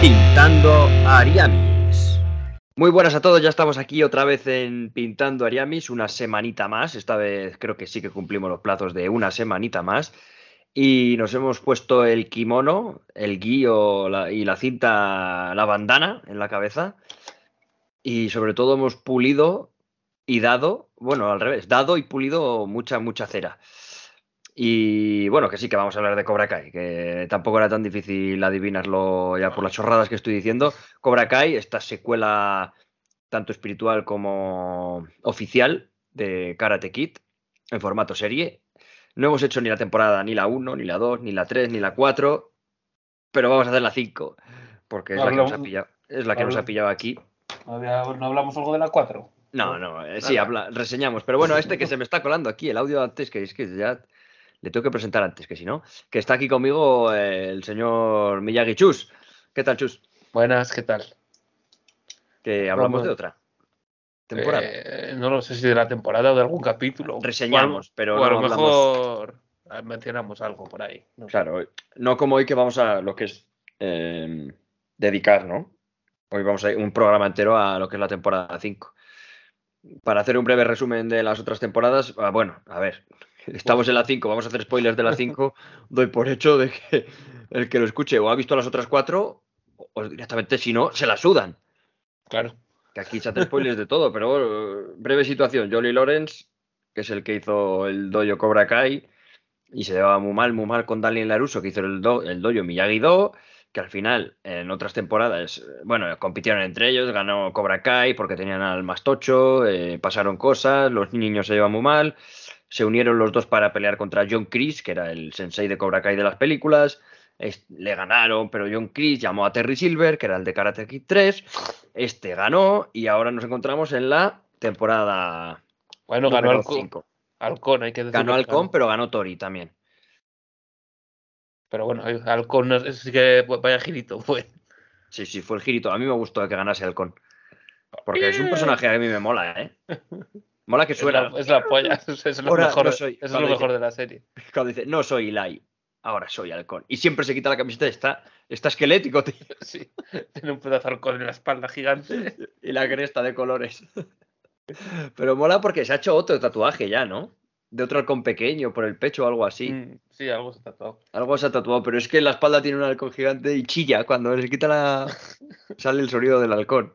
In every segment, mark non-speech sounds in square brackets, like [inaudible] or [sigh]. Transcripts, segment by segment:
Pintando Ariamis. Muy buenas a todos, ya estamos aquí otra vez en Pintando Ariamis, una semanita más. Esta vez creo que sí que cumplimos los plazos de una semanita más. Y nos hemos puesto el kimono, el guío y la cinta, la bandana en la cabeza. Y sobre todo hemos pulido y dado, bueno, al revés, dado y pulido mucha, mucha cera. Y bueno, que sí que vamos a hablar de Cobra Kai, que tampoco era tan difícil adivinarlo ya por las chorradas que estoy diciendo. Cobra Kai, esta secuela tanto espiritual como oficial de Karate Kid en formato serie. No hemos hecho ni la temporada, ni la 1, ni la 2, ni la 3, ni la 4, pero vamos a hacer la 5, porque es la que nos ha pillado, es la que nos ha pillado aquí. ¿No hablamos algo de la 4? No, no, eh, sí, habla, reseñamos. Pero bueno, este que [laughs] se me está colando aquí, el audio antes, que es que ya le tengo que presentar antes, que si no, que está aquí conmigo el señor Miyagi Chus. ¿Qué tal, Chus? Buenas, ¿qué tal? Que hablamos de otra temporada. Eh, no lo sé si de la temporada o de algún capítulo. Reseñamos, pero o a lo mejor mencionamos algo por ahí. claro, no como hoy que vamos a lo que es em, dedicar, ¿no? Hoy vamos a ir un programa entero a lo que es la temporada 5. Para hacer un breve resumen de las otras temporadas, ah, bueno, a ver, Estamos en la 5, vamos a hacer spoilers de la 5. Doy por hecho de que el que lo escuche o ha visto las otras cuatro, o directamente si no, se la sudan. Claro. Que aquí se hace spoilers de todo, pero breve situación. Jolly Lawrence, que es el que hizo el dojo Cobra Kai, y se llevaba muy mal, muy mal con Daniel Laruso, que hizo el, do, el dojo Miyagi-Do, que al final, en otras temporadas, bueno, compitieron entre ellos, ganó Cobra Kai porque tenían al más tocho, eh, pasaron cosas, los niños se llevan muy mal se unieron los dos para pelear contra John Chris, que era el sensei de Cobra Kai de las películas. le ganaron, pero John Chris llamó a Terry Silver, que era el de Karate Kid 3. Este ganó y ahora nos encontramos en la temporada. Bueno, ganó Halcón. hay que decir. Ganó Halcón, pero ganó Tori también. Pero bueno, Halcón sí que vaya girito [laughs] fue. Sí, sí, fue el girito. A mí me gustó que ganase Halcón. Porque es un personaje que a mí me mola, ¿eh? [laughs] Mola que suena. Es la, polla, [laughs] es lo, mejor, es lo mejor de la serie. Cuando dice, no soy Eli, ahora soy halcón. Y siempre se quita la camiseta y está, está esquelético, [laughs] tío. Sí, tiene un pedazo de halcón en la espalda gigante. [laughs] y la cresta de colores. Pero mola porque se ha hecho otro tatuaje ya, ¿no? De otro halcón pequeño por el pecho o algo así. Mm, sí, algo se ha tatuado. Algo se ha tatuado, pero es que en la espalda tiene un halcón gigante y chilla cuando se quita la. sale el sonido del halcón.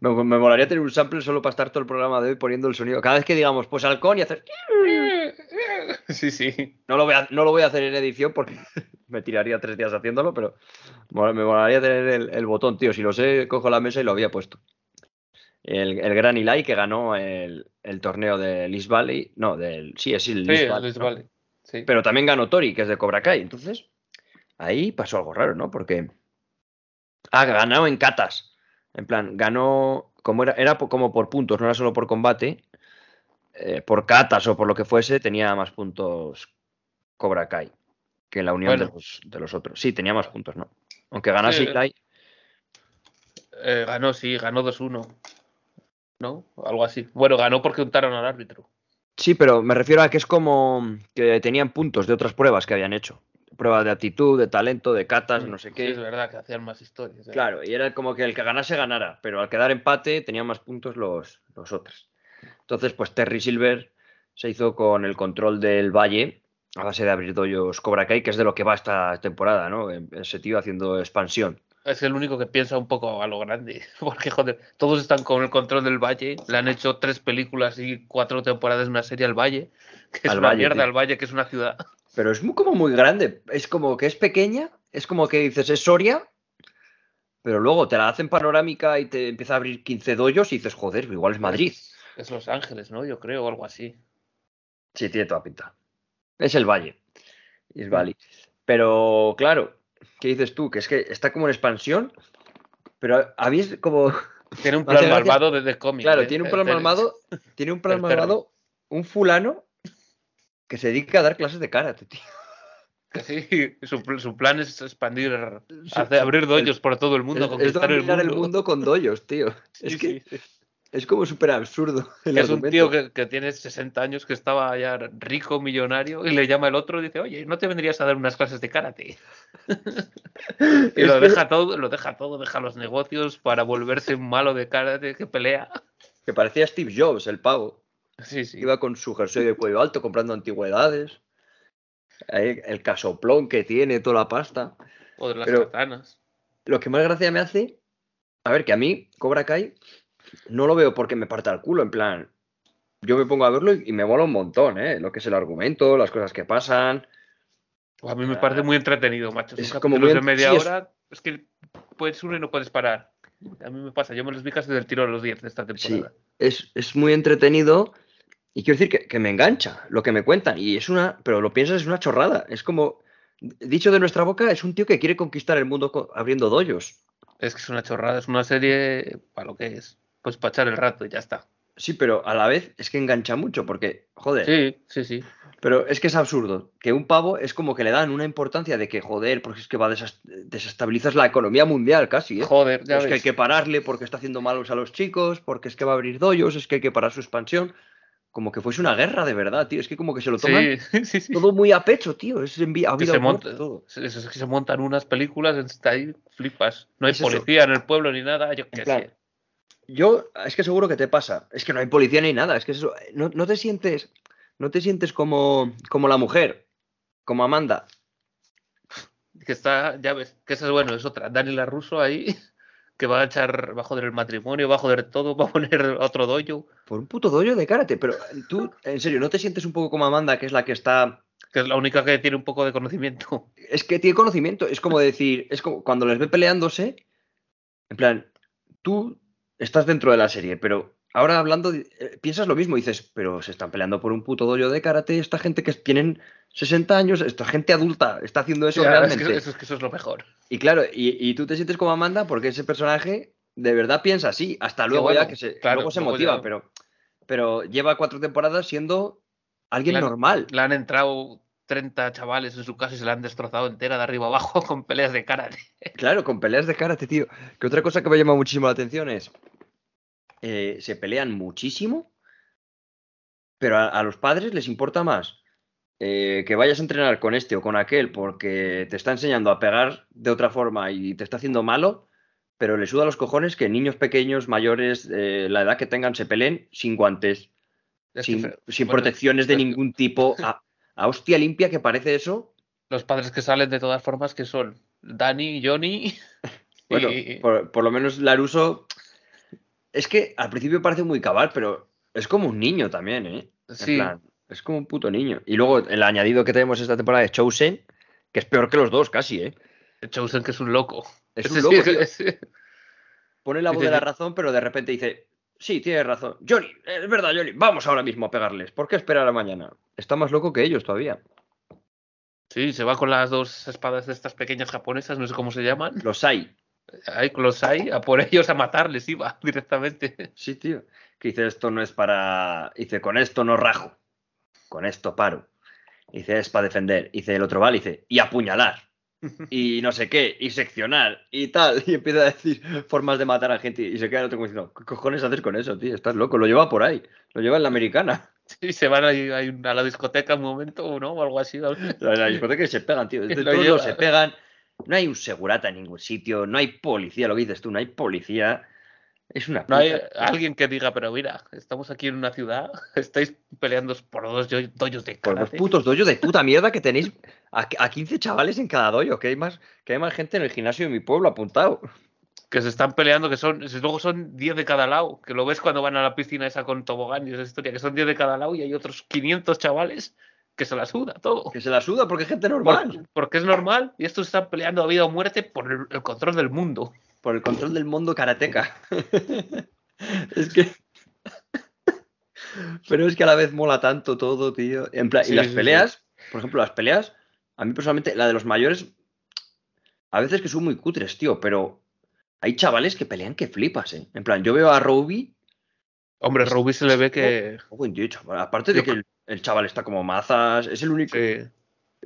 Me, molaría tener un sample solo para estar todo el programa de hoy poniendo el sonido. Cada vez que digamos, pues halcón y hacer. [laughs] Sí, sí. No lo voy a, no lo voy a hacer en edición porque [laughs] me tiraría tres días haciéndolo, pero me molaría tener el, botón, tío. Si lo sé, cojo la mesa y lo había puesto. El, el gran Eli que ganó el, torneo de Liz Valley. No, del. Sí, es el Liz Valley. Pero también ganó Tori, que es de Cobra Kai. Entonces, ahí pasó algo raro, ¿no? Porque ha ganado en catas. En plan, ganó, como era, era como por puntos, no era solo por combate, eh, por catas o por lo que fuese, tenía más puntos Cobra Kai que la unión de, los, otros. Sí, tenía más puntos, ¿no? Aunque ganase sí, eh, ganó, sí, ganó 2-1. ¿No? Algo así. Bueno, ganó porque untaron al árbitro. Sí, pero me refiero a que es como que tenían puntos de otras pruebas que habían hecho pruebas de actitud, de talento, de catas, no sé qué. Sí, es verdad que hacían más historias. ¿eh? Claro, y era como que el que ganase ganara, pero al quedar empate tenían más puntos los, los otros. Entonces, pues Terry Silver se hizo con el control del Valle a base de abrir doyos Cobra Kai, que es de lo que va esta temporada, ¿no? Ese tío haciendo expansión. Es el único que piensa un poco a lo grande, [laughs] porque joder, todos están con el control del Valle, le han hecho tres películas y cuatro temporadas una serie al Valle, que es una mierda al Valle, que es una ciudad. Pero es muy, como muy grande. Es como que es pequeña, es como que dices, es Soria, pero luego te la hacen panorámica y te empieza a abrir 15 doyos y dices, joder, igual es Madrid. Es, Los Ángeles, ¿no? Yo creo, o algo así. Sí, tiene toda pinta. Es el Valle. Es Valle. Pero, claro, ¿qué dices tú? Que es que está como en expansión, pero habéis como. Tiene un [laughs] plan malvado desde cómic. Claro, ¿eh? tiene un plan malvado. Tiene un plan malvado, un fulano que se dedica a dar clases de karate, tío. [laughs] Sí, su, plan es expandir, abrir doyos por todo el mundo, es, conquistar el mundo. el mundo con doyos, tío. [laughs] es que Es como súper absurdo. Es un tío que, que, tiene 60 años, que estaba ya rico, millonario, y le llama el otro y dice, oye, ¿no te vendrías a dar unas clases de karate? [laughs] y lo deja todo, lo deja todo, deja los negocios para volverse un malo de karate que pelea. Que parecía Steve Jobs, el pavo. Sí, sí. Iba con su jersey de cuello alto comprando antigüedades. el casoplón que tiene, toda la pasta. O de las katanas. Lo que más gracia me hace, a ver, que a mí, Cobra Kai, no lo veo porque me parta el culo, en plan, yo me pongo a verlo y, me mola un montón, ¿eh? Lo que es el argumento, las cosas que pasan. A mí me parece muy entretenido, macho. Es como muy de media hora, es... que puedes uno y no puedes parar. A mí me pasa, yo me los vi casi del tiro a los 10 de esta temporada. Sí, es, muy entretenido y quiero decir que, me engancha lo que me cuentan. Y es una, pero lo piensas, es una chorrada. Es como, dicho de nuestra boca, es un tío que quiere conquistar el mundo abriendo doyos. Es que es una chorrada, es una serie para lo que es pues para echar el rato y ya está. Sí, pero a la vez es que engancha mucho, porque, joder. Sí, sí, sí. Pero es que es absurdo. Que un pavo es como que le dan una importancia de que, joder, porque es que va a desestabilizar la economía mundial casi. ¿eh? Joder, ya Es que hay que pararle porque está haciendo malos a los chicos, porque es que va a abrir doyos, es que hay que parar su expansión. Como que fuese una guerra de verdad, tío. Es que como que se lo toman sí, [laughs] sí, todo muy a pecho, tío. Es envía, se todo. Es, que se montan unas películas, está ahí, flipas. No hay policía en el pueblo ni nada, yo qué sé. Yo, es que seguro que te pasa. Es que no hay policía ni nada. Es que eso, no, te sientes, no te sientes como, como la mujer, como Amanda. Que está, ya ves, que eso es bueno, es otra. Daniela Russo ahí, [laughs] que va a echar, va a joder el matrimonio, va a joder todo, [laughs] va a poner otro dojo. Por un puto dojo de karate. Pero tú, en serio, ¿no te sientes un poco como Amanda, que es la que está que es la única que tiene un poco de conocimiento. [laughs] Es que tiene conocimiento, es como decir, es como cuando les ve peleándose, en plan, tú estás dentro de la serie, pero ahora hablando, eh, piensas lo mismo, dices, pero se están peleando por un puto dojo de karate, esta gente que tienen 60 años, esta gente adulta está haciendo eso realmente. Es que eso, es lo mejor. Y claro, y, tú te sientes como Amanda porque ese personaje de verdad piensa así, hasta luego ya que se, luego se motiva, pero, pero lleva cuatro temporadas siendo alguien normal. Le han entrado 30 chavales en su casa y se la han destrozado entera de arriba abajo [laughs] con peleas de karate. Claro, con peleas de karate, tío. Que otra cosa que me llama muchísimo la atención es. Eh, se pelean muchísimo, pero a, los padres les importa más eh, que vayas a entrenar con este o con aquel porque te está enseñando a pegar de otra forma y te está haciendo malo, pero le suda los cojones que niños pequeños, mayores, eh, la edad que tengan, se peleen sin guantes, sin, protecciones de ningún tipo. a hostia limpia que parece eso. Los padres que salen de todas formas que son Dani, Johnny. [laughs] Bueno, por, lo menos Laruso. Es que al principio parece muy cabal, pero es como un niño también, ¿eh? Sí. Es como un puto niño. Y luego el añadido que tenemos esta temporada es Chosen, que es peor que los dos casi, ¿eh? Chosen que es un loco. Es [laughs] un loco. Pone la voz de la razón, pero de repente dice, Sí, tienes razón. Johnny, es verdad, Johnny. Vamos ahora mismo a pegarles. ¿Por qué esperar a mañana? Está más loco que ellos todavía. Sí, se va con las dos espadas de estas pequeñas japonesas, no sé cómo se llaman. Los hay. Hay, los hay, a por ellos a matarles iba [laughs] directamente. Sí, tío. Que dice, esto no es para. Dice, con esto no rajo. Con esto paro. Dice, es para defender. Dice el otro, vale, dice, y apuñalar [laughs] y no sé qué, y seccionar y tal, y empieza a decir formas de matar a gente y se queda el otro como diciendo, ¿qué cojones haces con eso, tío? Estás loco, lo lleva por ahí, lo lleva en la americana. [laughs] Sí, se van a, a la discoteca un momento, ¿no? O algo así. A la [laughs] discoteca se pegan, tío. todos se pegan. No hay un segurata en ningún sitio, no hay policía, lo que dices tú, no hay policía. Es una No hay alguien que diga, pero mira, estamos aquí en una ciudad, [laughs] estáis peleando por dos doyos de Por dos putos doyos de puta mierda que tenéis a, 15 chavales en cada doyo, que hay más que hay más gente en el gimnasio de mi pueblo apuntado. Que se están peleando, que son, luego son 10 de cada lado, que lo ves cuando van a la piscina esa con tobogán y esa historia, que son 10 de cada lado y hay otros 500 chavales que se la suda todo. Que se la suda porque es gente normal. porque es normal y estos están peleando a vida o muerte por el control del mundo por el control del mundo karateca. [laughs] es que. [laughs] Pero es que a la vez mola tanto todo, tío. En y las peleas, por ejemplo, las peleas, a mí personalmente, la de los mayores, a veces que son muy cutres, tío, pero hay chavales que pelean que flipas, ¿eh? En plan, yo veo a Ruby. Hombre, Ruby se le ve que. Aparte de que el, chaval está como mazas, es el único.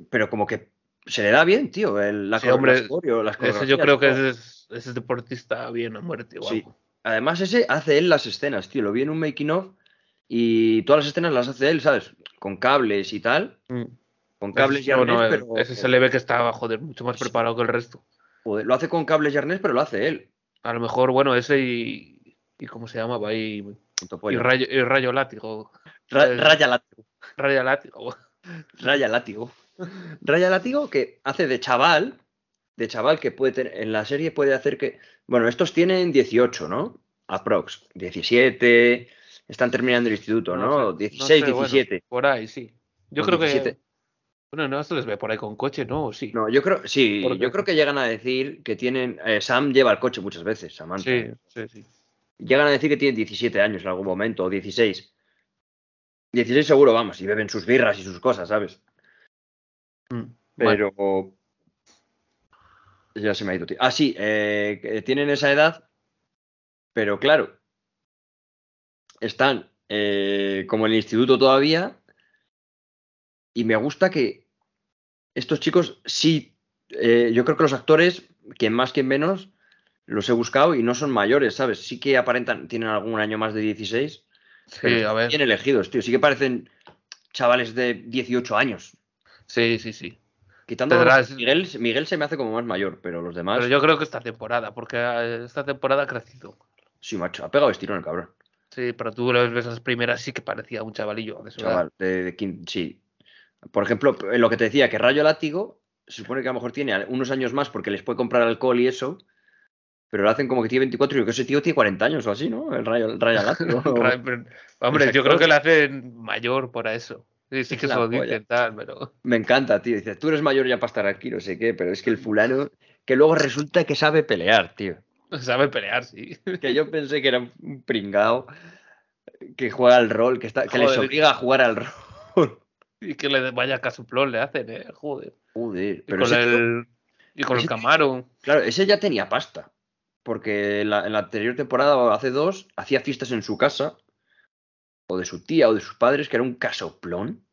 Pero como que se le da bien, tío, el, la sí, hombre, las yo creo que es ese deportista bien a muerte. Sí. además ese hace él las escenas, tío. Lo vi en un making of y todas las escenas las hace él, ¿sabes? Con cables y tal. Mm. Con cables y no, arnés, no, pero. Ese se le ve que está, joder, mucho más preparado que el resto. Joder, lo hace con cables y arnés, pero lo hace él. A lo mejor, bueno, ese y. ¿Y cómo se llamaba? Y, y, rayo, y rayo látigo. Ra- eh, Raya látigo. Raya látigo. Raya látigo. Raya látigo que hace de chaval. De chaval que puede tener. En la serie puede hacer que. Bueno, estos tienen 18, ¿no? Aprox. 17. Están terminando el instituto, ¿no? sé, 16, sé, bueno, 17. por ahí, sí. Yo O creo 17. que. Bueno, no se les ve por ahí con coche, ¿no? ¿O Sí. No, yo creo, sí, yo creo que llegan a decir que tienen. eh, Sam lleva el coche muchas veces, Samantha. sí, sí, sí. Llegan a decir que tienen 17 años en algún momento, o 16. 16 seguro, vamos, y beben sus birras y sus cosas, ¿sabes? Mm, bueno, Pero. Ya se me ha ido, tío. Ah, sí, eh, que tienen esa edad, pero claro, están eh, como en el instituto todavía, y me gusta que estos chicos sí, eh, yo creo que los actores, quien más, quien menos, los he buscado y no son mayores, ¿sabes? Sí que aparentan, tienen algún año más de 16, sí, pero a ver. bien elegidos, tío. Sí que parecen chavales de 18 años. Sí, sí, sí. Quitando a Tendrás- Miguel, Miguel se me hace como más mayor, pero los demás, Pero yo creo que esta temporada, porque eh, esta temporada ha crecido. sí, macho, ha pegado estirón el cabrón. Sí, pero tú lo ves las primeras, sí que parecía un chavalillo de. Chaval, de, de sí. Por ejemplo, en lo que te decía, que Rayo Látigo, se supone que a lo mejor tiene unos años más porque les puede comprar alcohol y eso, pero lo hacen como que tiene 24 y yo creo que ese tío tiene 40 años o así, ¿no? El Rayo, el Rayo [laughs] Látigo. Pero- Hombre, yo creo que la hacen mayor por eso. Sí, sí que se lo tal, pero. [laughs] Me encanta, tío. Dice, tú eres mayor ya para estar aquí, no sé qué, pero es que el fulano, que luego resulta que sabe pelear, tío. Sabe pelear, sí. Que yo pensé que era un pringao que juega al rol, que, está, que les obliga a jugar al rol. [laughs] Y que le vaya casuplón le hacen, eh. Joder. Joder, Y pero con ese tío- el. Y con el ese Camaro. Claro, ese ya tenía pasta. Porque en la, en la anterior temporada, hace dos, hacía fiestas en su casa. O de su tía o de sus padres, que era un casoplón.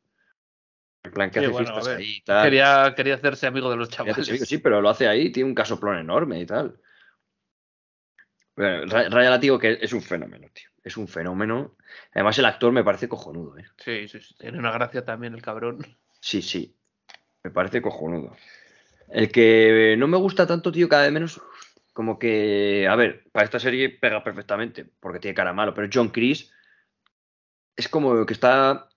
En plan, que Sí, hace bueno, fiestas ahí y tal. Quería, quería hacerse amigo de los chavales. amigo, Sí, pero lo hace ahí, tiene un casoplón enorme y tal. Bueno, Ra- Raya Látigo que es un fenómeno, tío. Es un fenómeno. Además, el actor me parece cojonudo, ¿eh? Sí, sí, sí. Tiene una gracia también el cabrón. Sí, sí. Me parece cojonudo. El que no me gusta tanto, tío, cada vez menos. Como que, a ver, para esta serie pega perfectamente, porque tiene cara malo, pero John Chris es como que está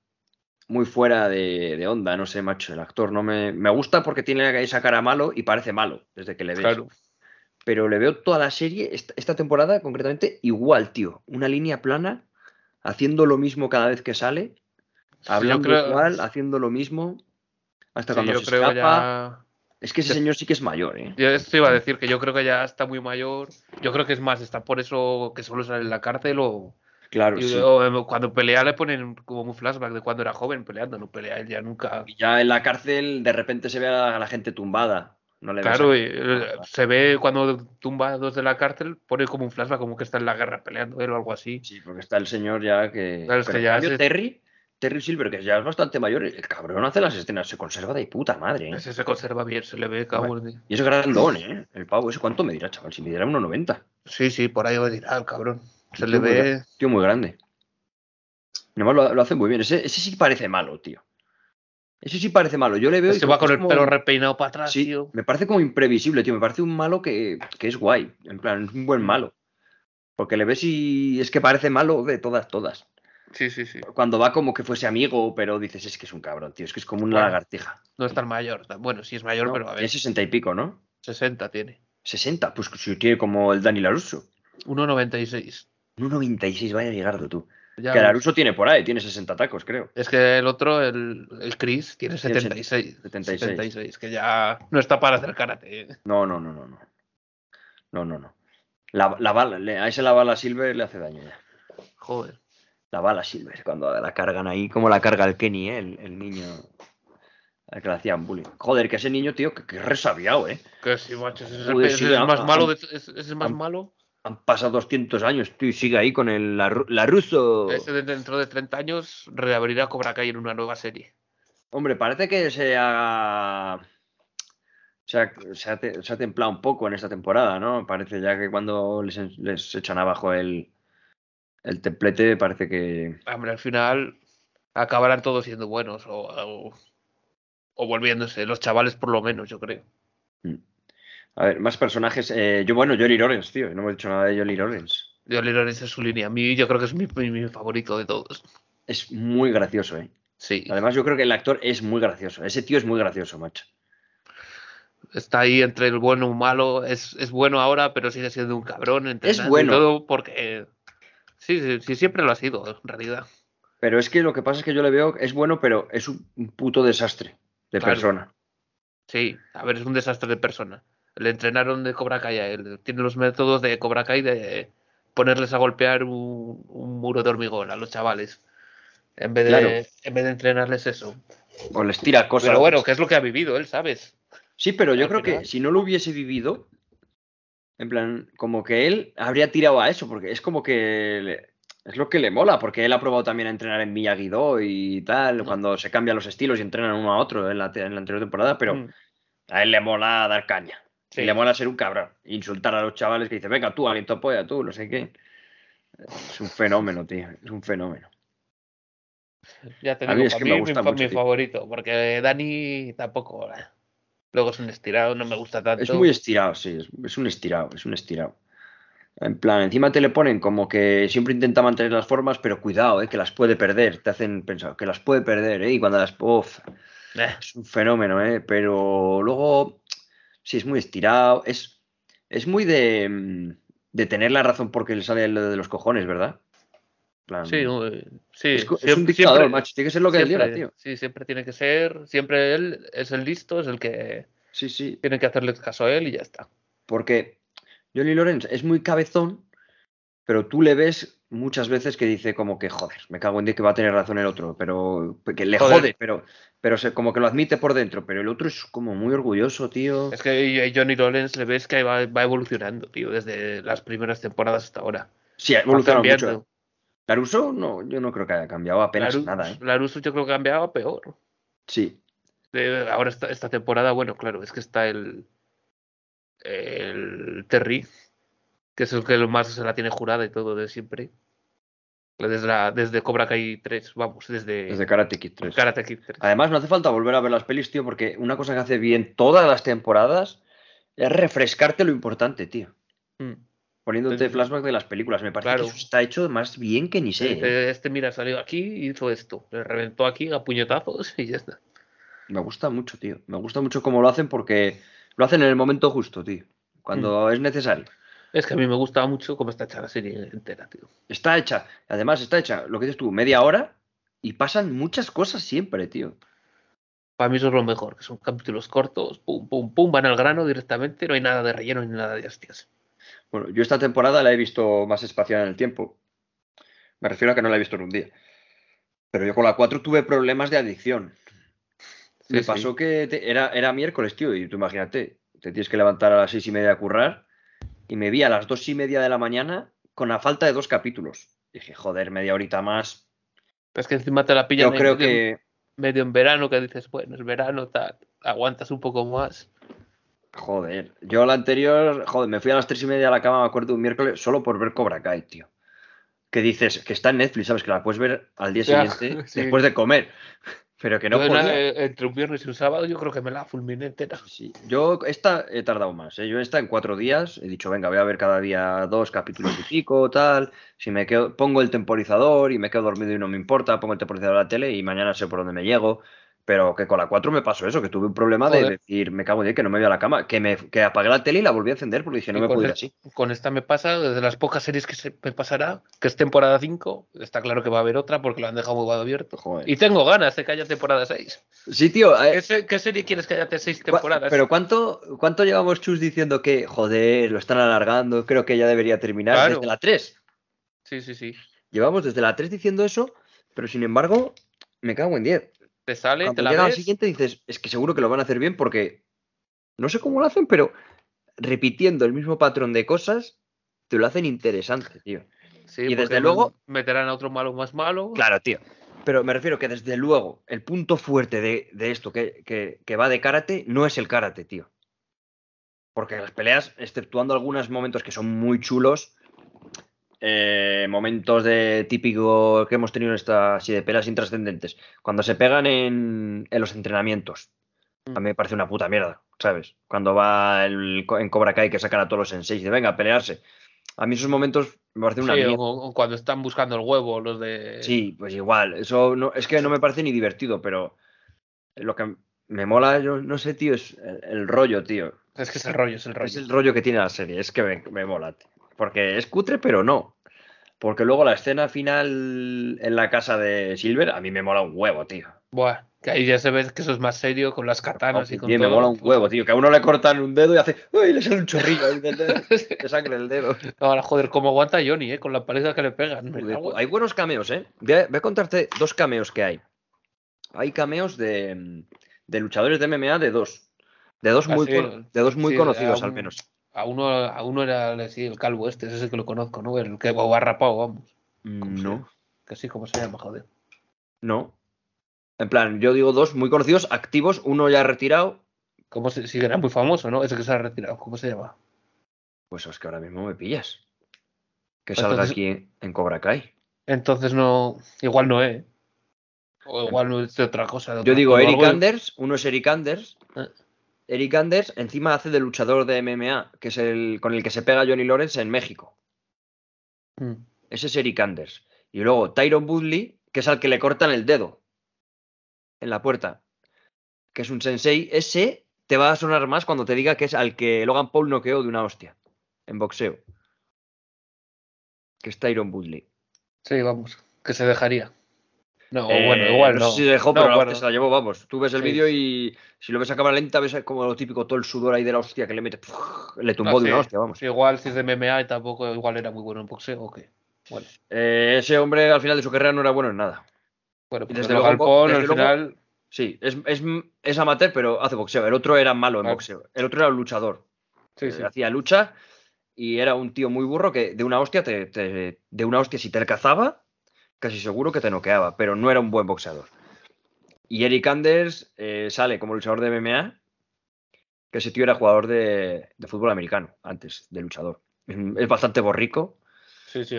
muy fuera de, de onda, no sé, macho. El actor no me. Me gusta porque tiene esa cara malo y parece malo desde que le ves. Claro. Pero le veo toda la serie, esta, esta temporada concretamente, igual, tío. Una línea plana, haciendo lo mismo cada vez que sale, hablando creo- igual, haciendo lo mismo, hasta Sí, cuando yo se creo escapa. ya. Es que ese señor sí que es mayor, ¿eh? Yo esto iba a decir que yo creo que ya está muy mayor. Yo creo que es más, está por eso que solo sale en la cárcel o, Claro, y- sí. o, em, cuando pelea le ponen como un flashback de cuando era joven peleando, no pelea él ya nunca. Y ya en la cárcel de repente se ve a la, gente tumbada. No le ves Claro, y, eh, se ve cuando tumba a dos de la cárcel, pone como un flashback, como que está en la guerra peleando él o algo así. Sí, porque está el señor ya que. Claro, es que ya cambio, se- Terry, Terry Silver, que ya es bastante mayor, el cabrón hace las escenas, se conserva de puta madre, ¿eh? Ese se conserva bien, se le ve cabrón. Y eso es grandón, ¿eh? El pavo, ¿ese cuánto me dirá, chaval? Si me dirá 1,90. Sí, sí, por ahí va a dirá el cabrón. Se Tío le ve. Tío muy grande. Además lo, lo hace muy bien. Ese, ese sí parece malo, tío. Ese sí parece malo. Yo le veo. y Se va con el como- pelo repeinado para atrás, Sí, tío. me parece como imprevisible, tío. Me parece un malo que, que es guay. En plan, es un buen malo. Porque le ves y es que parece malo de todas, todas. Sí, sí, sí. Cuando va como que fuese amigo, pero dices, es que es un cabrón, tío. Es que es como una Bueno, lagartija. No es tan mayor. Bueno, sí es mayor, ¿no? pero a ver, Tiene 60 y pico, ¿no? 60 tiene. 60. Pues si tiene como el Dani Laruso. 1,96. 1,96, vaya llegardo tú. Ya que ves. Laruso tiene por ahí, tiene 60 tacos, creo. Es que el otro, el, el Chris, tiene Tiene 76. 76. 76, que ya no está para hacer karate. ¿eh? No, no, no, no, no. No, no, no. La, la bala, le- a ese la bala Silver le hace daño ya. Joder. La bala Silver, cuando la cargan ahí, como la carga el Kenny, ¿eh? el, el niño al que le hacían bullying. Joder, que ese niño, tío, que, que es resabiado, ¿eh? Que sí, macho, ese es, el Joder, sí, es han- más malo. de- ese es más han- malo. Han pasado 200 años, y sigue ahí con el, la, la ruso. Este de- dentro de 30 años reabrirá Cobra Kai en una nueva serie. Hombre, parece que se ha, se ha, se, ha, se ha templado un poco en esta temporada, ¿no? Parece ya que cuando les, les echan abajo el, el templete, parece que. Hombre, al final acabarán todos siendo buenos o, o, o volviéndose, los chavales por lo menos, yo creo. Mm. A ver, más personajes. Eh, yo, bueno, Johnny Lawrence, tío. No hemos dicho nada de Johnny Lawrence. Johnny Lawrence es su línea. A mí yo creo que es mi, mi, mi favorito de todos. Es muy gracioso, ¿eh? Sí. Además, yo creo que el actor es muy gracioso. Ese tío es muy gracioso, macho. Está ahí entre el bueno y el malo. Es, es bueno ahora, pero sigue siendo un cabrón. Es bueno. Todo porque. Sí, sí, sí, siempre lo ha sido, en realidad. Pero es que lo que pasa es que yo le veo, es bueno, pero es un puto desastre de Claro. persona. Sí, a ver, es un desastre de persona. Le entrenaron de Cobra Kai a él. Tiene los métodos de Cobra Kai de ponerles a golpear un, un muro de hormigón a los chavales. En vez de, Claro. en vez de entrenarles eso. O les tira cosas. Pero bueno, que es lo que ha vivido él, ¿sabes? Sí, pero yo al creo final- que si no lo hubiese vivido, en plan, como que él habría tirado a eso, porque es como que le- es lo que le mola, porque él ha probado también a entrenar en Miyagi-Do y tal, cuando se cambian los estilos y entrenan uno a otro en la, en la anterior temporada, pero Mm, a él le mola dar caña. Sí. Y le mola ser un cabrón, insultar a los chavales que dicen, venga tú, aliento polla, tú, no sé qué. Es un fenómeno, tío, es un fenómeno. Ya te A mí digo, es que mí, me mi, gusta fa- mucho, mi favorito, porque Dani tampoco. eh. Luego es un estirado, no me gusta tanto. Es muy estirado, sí, es, es un estirado, es un estirado. En plan, encima te le ponen como que siempre intenta mantener las formas, pero cuidado, eh, que las puede perder. Te hacen pensar que las puede perder, eh, y cuando las. Uf, Eh, es un fenómeno, eh, pero luego. Sí, es muy estirado. Es, es muy de, mm, de tener la razón porque le sale lo de los cojones, ¿verdad? Plan, sí, eh, sí. es, siempre- un dictador, siempre- macho. Tiene que ser lo que él siempre, diga, tío. Sí, siempre tiene que ser. Siempre él es el listo, es el que Sí, sí. tiene que hacerle caso a él y ya está. Porque Johnny Lawrence es muy cabezón, pero tú le ves muchas veces que dice como que, joder, me cago en Dios que va a tener razón el otro, pero que le Joder. jode, pero, pero se- como que lo admite por dentro, pero el otro es como muy orgulloso, tío. Es que Johnny Lawrence le ves que va, va evolucionando, tío, desde las primeras temporadas hasta ahora. Sí, ha evolucionado mucho. Laruso, no, yo no creo que haya cambiado apenas nada, ¿eh? Laruso yo creo que ha cambiado a peor. Sí, ahora esta, esta temporada, bueno, claro, es que está el, el Terry, que es el que más se la tiene jurada y todo de siempre. Desde, la, desde Cobra Kai 3, vamos, desde, desde Karate Kid 3. Karate Kid 3. Además, no hace falta volver a ver las pelis, tío, porque una cosa que hace bien todas las temporadas es refrescarte lo importante, tío. Mm. Poniéndote Entonces, flashback de las películas. Me parece claro. que eso está hecho más bien que ni sé. ¿eh? Este, este, mira, salió aquí y hizo esto. Le reventó aquí a puñetazos y ya está. Me gusta mucho, tío. Me gusta mucho cómo lo hacen porque lo hacen en el momento justo, tío. Cuando es necesario. Es que a mí me gusta mucho cómo está hecha la serie entera, tío. Está hecha. Además, está hecha, lo que dices tú, media hora y pasan muchas cosas siempre, tío. Para mí eso es lo mejor, que son capítulos cortos, pum, pum, pum, van al grano directamente, no hay nada de relleno ni nada de hostias. Bueno, yo esta temporada la he visto más espaciada en el tiempo. Me refiero a que no la he visto en un día. Pero yo con la 4 tuve problemas de adicción. Sí, Me sí. pasó que te- era, era miércoles, tío, y tú imagínate, te tienes que levantar a las seis y media a currar, y me vi a las dos y media de la mañana con la falta de dos capítulos. Dije, joder, media horita más. Es que encima te la pillan Yo creo medio, que, medio en verano, que dices, bueno, es verano, tal, aguantas un poco más. joder, yo la anterior, joder, me fui a las tres y media a la cama, me acuerdo, un miércoles, solo por ver Cobra Kai, tío. Que dices, que está en Netflix, ¿sabes? Que la puedes ver al día Ya, siguiente, [laughs] sí. después de comer. Pero que no podía. eh, entre un viernes y un sábado, yo creo que me la fulminé entera. Sí, Yo esta he tardado más, ¿eh? Yo esta en cuatro días he dicho, venga, voy a ver cada día dos capítulos y pico, tal. Si me quedo, pongo el temporizador y me quedo dormido y no me importa, pongo el temporizador a la tele y mañana sé por dónde me llego. Pero que con la 4 me pasó eso, que tuve un problema de decir, me cago en Dios, que no me voy a la cama, que me que apagué la tele y la volví a encender porque dije, no Y me puedo ir así. con esta me pasa, desde las pocas series que se me pasará, que es temporada 5, está claro que va a haber otra porque lo han dejado muy abierto. Joder. Y tengo ganas de que haya temporada 6. Sí, tío, eh, ¿Qué, se- qué serie quieres que haya de 6 cua- temporadas? pero ¿cuánto, ¿cuánto llevamos Chus diciendo que, joder, lo están alargando, creo que ya debería terminar Claro. desde la 3? Sí, sí, sí. Llevamos desde la 3 diciendo eso, pero sin embargo, me cago en 10. Te sale, Cuando te la llega al siguiente dices, es que seguro que lo van a hacer bien porque no sé cómo lo hacen, pero repitiendo el mismo patrón de cosas, te lo hacen interesante, tío. Sí, y desde luego- Meterán a otro malo más malo. Claro, tío. Pero me refiero que desde luego el punto fuerte de, de esto que, que- que va de karate no es el karate, tío. Porque las peleas, exceptuando algunos momentos que son muy chulos, eh, momentos de típico que hemos tenido en esta así de peleas intrascendentes, cuando se pegan en, en los entrenamientos, Mm. a mí me parece una puta mierda, ¿sabes? Cuando va el, en Cobra Kai que sacan a todos los senseis y de venga a pelearse. A mí esos momentos me parecen una Sí, mierda. o, o cuando están buscando el huevo, los de. Sí, pues igual. Eso no, es que no me parece ni divertido, pero lo que me mola, yo no sé, tío, es el, el rollo, tío. Es que es el rollo, es el rollo. Es el rollo que tiene la serie, es que me, me mola, tío. Porque es cutre, pero no. Porque luego la escena final en la casa de Silver, a mí me mola un huevo, tío. Buah, que ahí ya se ve que eso es más serio con las katanas y con Tío, me todo. mola un huevo, tío. Que a uno le cortan un dedo y hace. ¡Uy! Le sale un chorrillo ahí del dedo, [laughs] de sangre del dedo. [laughs] Ahora, joder, cómo aguanta Johnny, ¿eh? Con la paliza que le pegan. Me Joder, hay buenos cameos, ¿eh? Voy a, voy a contarte dos cameos que hay. Hay cameos de, de luchadores de MMA de dos. De dos Ah, muy, de dos muy sí, conocidos, al menos. A uno, a uno era sí, el calvo este, ese es el que lo conozco, ¿no? El que o rapado, vamos. ¿Cómo se No? Que sí, ¿cómo se llama, joder? no. En plan, yo digo dos muy conocidos, activos, uno ya retirado. ¿Cómo se, sí, era muy famoso, ¿no? Ese que se ha retirado, ¿cómo se llama? Pues es que ahora mismo me pillas. Que salga entonces- aquí en Cobra Kai. Entonces no, igual no es. O igual no es de otra cosa. de Yo digo Eric Anders, uno es Eric Anders. Eh. Eric Anders encima hace de luchador de MMA, que es el con el que se pega Johnny Lawrence en México. Mm. Ese es Eric Anders. Y luego Tyron Woodley, que es al que le cortan el dedo en la puerta. Que es un sensei. Ese te va a sonar más cuando te diga que es al que Logan Paul noqueó de una hostia en boxeo. Que es Tyron Woodley. Sí, vamos, que se dejaría. No, Eh, bueno, igual no. sé si dejó, No, pero bueno. se la llevó, vamos. Tú ves el Sí. vídeo y si lo ves a cámara lenta, ves como lo típico, todo el sudor ahí de la hostia que le mete. ¡puf! le tumbó Ah, de sí. una hostia, vamos. Igual si es de MMA y tampoco igual era muy bueno en boxeo o qué. Bueno, Eh, ese hombre al final de su carrera no era bueno en nada. bueno pues desde luego- desde al final. Sí, es, es, es amateur, pero hace boxeo. El otro era malo en boxeo. El otro era un luchador. Sí, Eh, sí. Hacía lucha y era un tío muy burro que de una hostia te, te- de una hostia si te cazaba, casi seguro que te noqueaba, pero no era un buen boxeador. Y Eric Anders eh, sale como luchador de MMA, que ese tío era jugador de, de fútbol americano antes de luchador. Es, es bastante borrico Sí, sí,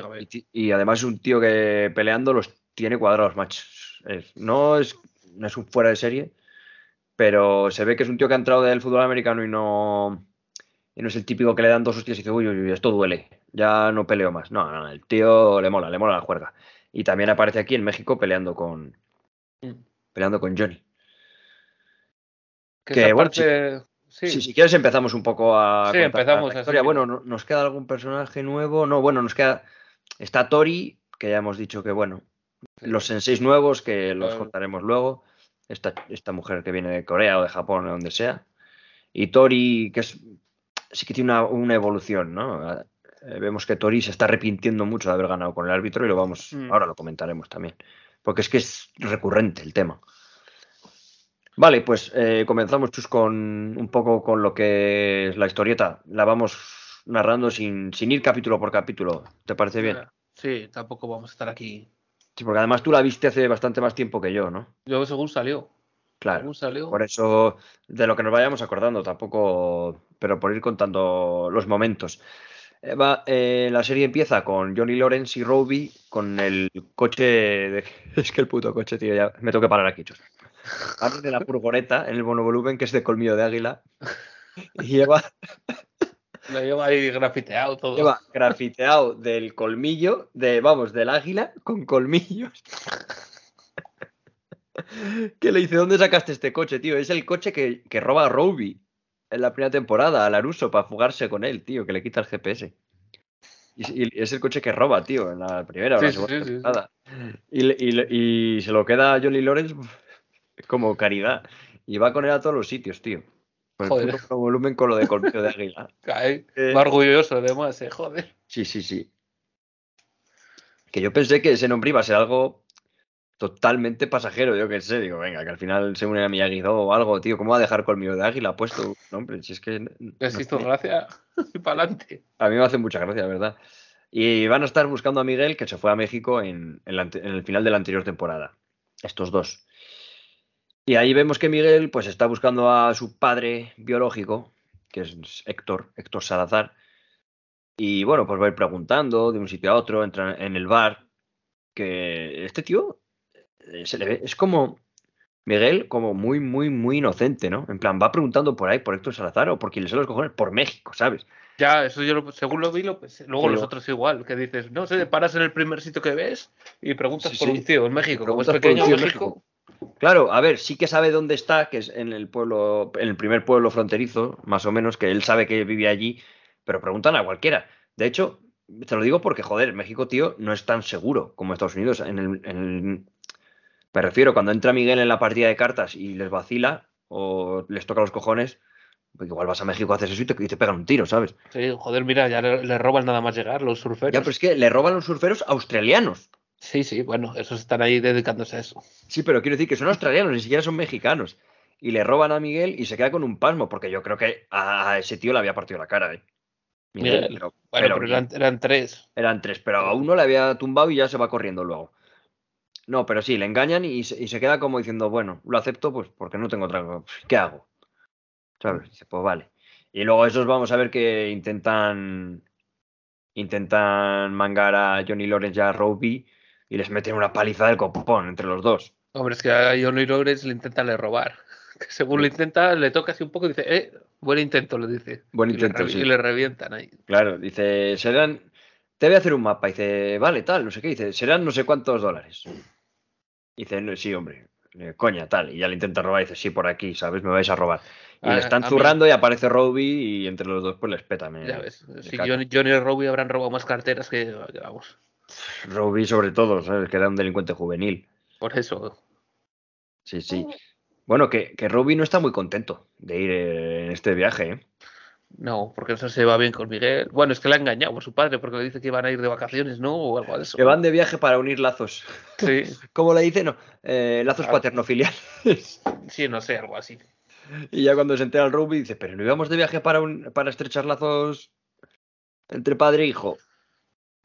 y, y además es un tío que peleando los tiene cuadrados machos. No, es, no es un fuera de serie, pero se ve que es un tío que ha entrado del fútbol americano y no, y no es el típico que le dan dos hostias y dice, uy, uy, uy, esto duele, ya no peleo más. No, no, no, el tío le mola, le mola la juerga. Y también aparece aquí en México peleando con, Mm. peleando con Johnny. Que que, esa bueno, parte- sí. Sí, si quieres empezamos un poco a Sí, contar empezamos la historia. Bueno, no- nos queda algún personaje nuevo. No, bueno, nos queda. Está Tori, que ya hemos dicho que bueno. Los senseis nuevos, que los Claro. contaremos luego. Esta, esta mujer que viene de Corea o de Japón o donde sea. Y Tori, que es. Sí que tiene una, una evolución, ¿no? Eh, vemos que Tori se está arrepintiendo mucho de haber ganado con el árbitro y lo vamos. Mm. Ahora lo comentaremos también. Porque es que es recurrente el tema. Vale, pues eh, comenzamos Chus con un poco con lo que es la historieta. La vamos narrando sin, sin ir capítulo por capítulo. ¿Te parece bien? Sí, tampoco vamos a estar aquí. Sí, porque además tú la viste hace bastante más tiempo que yo, ¿no? Yo según salió. Claro. Según salió. Por eso, de lo que nos vayamos acordando, tampoco, pero por ir contando los momentos. Eh, va, eh, la serie empieza con Johnny Lawrence y Roby con el coche de... [laughs] Es que el puto coche, tío, ya me tengo que parar aquí. Van de la furgoneta en el monovolumen que es de colmillo de águila y lleva, [laughs] Lo lleva ahí grafiteado todo. lleva grafiteado del colmillo, de, vamos, del águila con colmillos. [laughs] Que le dice, ¿dónde sacaste este coche, tío? Es el coche que, que roba a Roby en la primera temporada, a Laruso, para fugarse con él, tío, que le quita el GPS. Y, y es el coche que roba, tío, en la primera o la Sí, sí, segunda sí, sí, sí. temporada. Y, se lo queda a Johnny Lawrence como caridad. Y va con él a todos los sitios, tío. Con Joder. volumen con lo de colmillo de águila. [laughs] Eh. Va orgulloso, además, eh, joder. Sí, sí, sí. Que yo pensé que ese nombre iba a ser algo totalmente pasajero, yo qué sé. Digo, venga, que al final se une a miyagi o algo, tío. ¿Cómo va a dejar colmillo de águila puesto un nombre? Si es que. no- Les no hizo gracia [laughs] y para adelante. A mí me hace mucha gracia, la verdad. Y van a estar buscando a Miguel, que se fue a México en, en la ante- en el final de la anterior temporada. Estos dos. Y ahí vemos que Miguel, pues, está buscando a su padre biológico, que es Héctor, Héctor Salazar. Y bueno, pues va a ir preguntando de un sitio a otro, entra en el bar, que este tío eh, se le ve, es como Miguel, como muy, muy, muy inocente, ¿no? En plan, va preguntando por ahí, por Héctor Salazar o por quien le sale los cojones, por México, ¿sabes? Ya, eso yo lo, según lo vi, lo, pues, luego los otros igual, que dices, no sé, paras en el primer sitio que ves y preguntas por un tío en México, como es pequeño México. Claro, a ver, sí que sabe dónde está, que es en el pueblo, en el primer pueblo fronterizo, más o menos, que él sabe que vive allí, pero preguntan a cualquiera. De hecho, te lo digo porque, joder, México, tío, no es tan seguro como Estados Unidos. En el, me refiero, cuando entra Miguel en la partida de cartas y les vacila o les toca los cojones, pues igual vas a México, haces eso y te, pegan un tiro, ¿sabes? Sí, joder, mira, ya le, roban nada más llegar los surferos. Ya, pero es que le roban los surferos australianos. Sí, sí, bueno, esos están ahí dedicándose a eso. Sí, pero quiero decir que son australianos, ni siquiera son mexicanos. Y le roban a Miguel y se queda con un pasmo, porque yo creo que a ese tío le había partido la cara, ¿eh? Miguel, bueno, pero, eran, tres. Eran tres, pero a uno le había tumbado y ya se va corriendo luego. No, pero sí, le engañan y se, y se queda como diciendo, bueno, lo acepto pues porque no tengo otra cosa. ¿Qué hago? ¿Sabes? Dice, pues vale. Y luego esos vamos a ver que intentan intentan mangar a Johnny Lawrence y a Roby y les meten una paliza del copón entre los dos. Hombre, es que a Johnny Lawrence le intentan le robar. [laughs] según lo intenta, le toca así un poco y dice, eh, buen intento, le dice. Buen intento, y le, Y le revientan ahí. Claro, dice, serán, te voy a hacer un mapa. dice, vale, tal, no sé qué. dice, serán no sé cuántos dólares. Dice, sí, hombre, eh, coña, tal. Y ya le intenta robar y dice, sí, por aquí, ¿sabes? Me vais a robar. Y le están zurrando y aparece Roby y entre los dos pues les peta. ya ves, si Johnny, Johnny, y Roby habrán robado más carteras que, vamos. Roby sobre todo, ¿sabes? Que era un delincuente juvenil. Por eso. Sí, sí. Bueno, que, que Robbie no está muy contento de ir eh, en este viaje. ¿eh? No, porque eso se va bien con Miguel. Bueno, es que le ha engañado a su padre porque le dice que iban a ir de vacaciones, ¿no? O algo de eso. Que van de viaje para unir lazos. Sí. [laughs] ¿Cómo le dice? No, eh, lazos ah. paternofiliales. [laughs] Sí, no sé, algo así. Y ya cuando se entera el Robbie dice, pero no íbamos de viaje para, un, para estrechar lazos entre padre e hijo.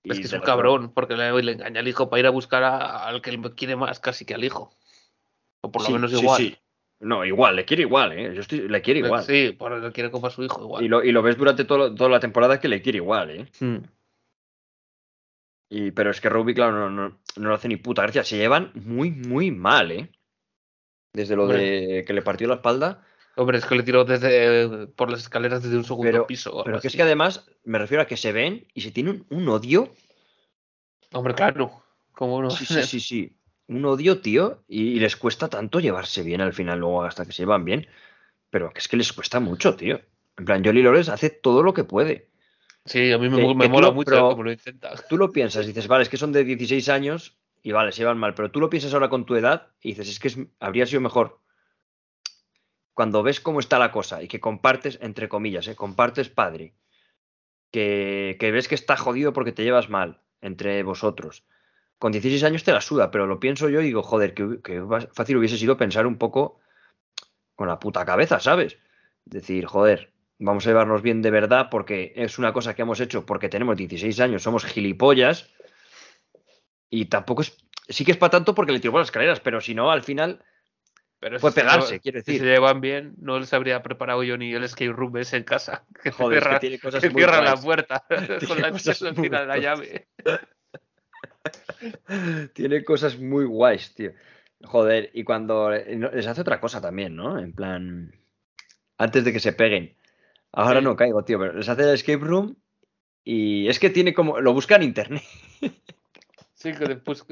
Es que es un cabrón, porque le, le, engaña al hijo para ir a buscar al que quiere más casi que al hijo. O por lo menos igual. Sí, no, igual, le quiere igual, ¿eh? Yo estoy, le quiere igual. Sí, por le quiere como a su hijo igual. Y lo, y lo ves durante toda la temporada que le quiere igual, ¿eh? Hmm. Y, pero es que Ruby, claro, no, no, no, lo hace ni puta gracia. Se llevan muy, muy mal, ¿eh? Desde lo de que le partió la espalda. Hombre, es que le tiró desde por las escaleras desde un segundo piso. Pero que es que además, me refiero a que se ven y se tienen un odio. Hombre, claro. Como uno. Sí, sí, sí, sí un odio, tío, y, les cuesta tanto llevarse bien al final, luego hasta que se llevan bien. Pero es que les cuesta mucho, tío. En plan, Jolly Lores hace todo lo que puede. Sí, a mí me, mola mucho como lo intenta. [laughs] Tú lo piensas, dices, vale, es que son de 16 años y vale, se llevan mal, pero tú lo piensas ahora con tu edad y dices, es que habría sido mejor. Cuando ves cómo está la cosa y que compartes, entre comillas, ¿eh? compartes padre, que, que ves que está jodido porque te llevas mal entre vosotros, con 16 años te la suda, pero lo pienso yo y digo, joder, que, fácil hubiese sido pensar un poco con la puta cabeza, ¿sabes? Decir, joder, vamos a llevarnos bien de verdad porque es una cosa que hemos hecho porque tenemos 16 años, somos gilipollas y tampoco es, sí que es para tanto porque le tiró por las escaleras, pero si no, al final pero fue pegarse, quiero decir. Si se llevan bien, no les habría preparado yo ni el escape room ese en casa. [laughs] Que Joder, cierra, que tiene cosas que cierra la puerta con la, encima de la llave. [laughs] Tiene cosas muy guays, tío. Joder, y cuando les hace otra cosa también, ¿no? En plan, antes de que se peguen. Ahora no caigo, tío, pero les hace el escape room y es que tiene como, lo busca en internet. [laughs] Sí,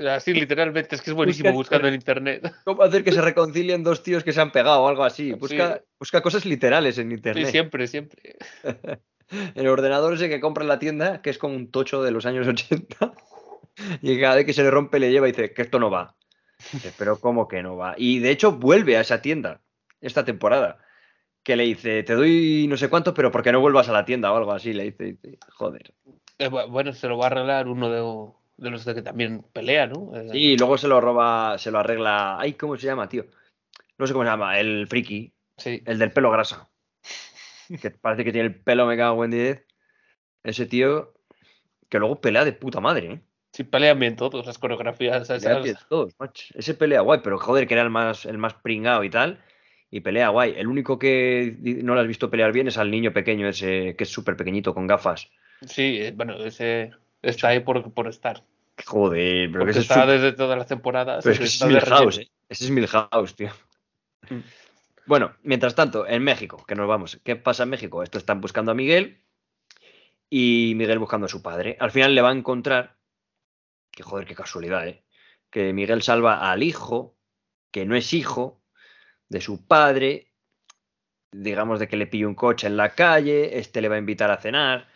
así literalmente, es que es buenísimo buscando en internet. ¿Cómo hacer que se reconcilien dos tíos que se han pegado o algo así? Busca, busca cosas literales en internet. Sí, siempre, siempre. [laughs] el ordenador ese que compra en la tienda, que es como un tocho de los años 80. [laughs] Y cada vez que se le rompe le lleva y dice que esto no va. [laughs] pero ¿cómo que no va? Y de hecho vuelve a esa tienda esta temporada. Que le dice, te doy no sé cuánto, pero porque no vuelvas a la tienda o algo así. Le dice, joder. Eh, bueno, se lo va a arreglar uno de, los de que también pelea, ¿no? Eh, sí, y luego se lo roba, se lo arregla. Ay, ¿cómo se llama, tío? No sé cómo se llama, el friki. Sí. El del pelo grasa. que parece que tiene el pelo me cago en 10. Ese tío que luego pelea de puta madre, ¿eh? Sí, pelean bien todos, las coreografías. Pelean bien todos, macho. Ese pelea guay, pero joder, que era el más, el más pringado y tal. y pelea guay. El único que no lo has visto pelear bien es al niño pequeño ese que es súper pequeñito con gafas. Sí, eh, bueno, ese está ahí por, por estar. Joder, pero Porque que está desde todas las temporadas. Pero es que ese es Milhouse. ¿eh? Ese es Milhouse, tío. Mm. Bueno, mientras tanto, en México, que nos vamos. ¿Qué pasa en México? Esto están buscando a Miguel y Miguel buscando a su padre. Al final le va a encontrar, que joder, qué casualidad, ¿eh? Que Miguel salva al hijo, que no es hijo, de su padre, digamos de que le pille un coche en la calle, este le va a invitar a cenar,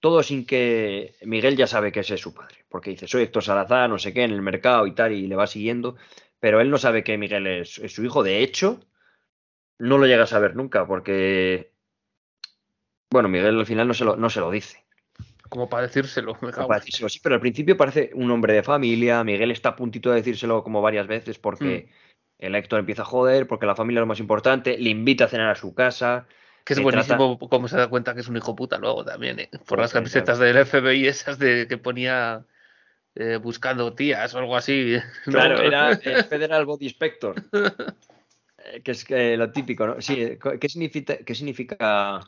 todo sin que Miguel ya sabe que ese es su padre, porque dice, soy Héctor Salazar, no sé qué, en el mercado y tal, y le va siguiendo, pero él no sabe que Miguel es, su hijo, de hecho, no lo llega a saber nunca, porque, bueno, Miguel al final no se lo, no se lo dice. Como para decírselo. me cago. para decírselo, sí, pero al principio parece un hombre de familia. Miguel está a puntito de decírselo como varias veces porque el Héctor empieza a joder, porque la familia es lo más importante. Le invita a cenar a su casa. Que es buenísimo cómo se da cuenta que es un hijo puta luego también, ¿eh? Por las camisetas del FBI esas de que ponía eh, buscando tías o algo así. [laughs] ¿no? Claro, era [laughs] el Federal Body Inspector. [laughs] Eh, Que es lo típico, ¿no? Sí, eh, ¿qué significa, qué significa,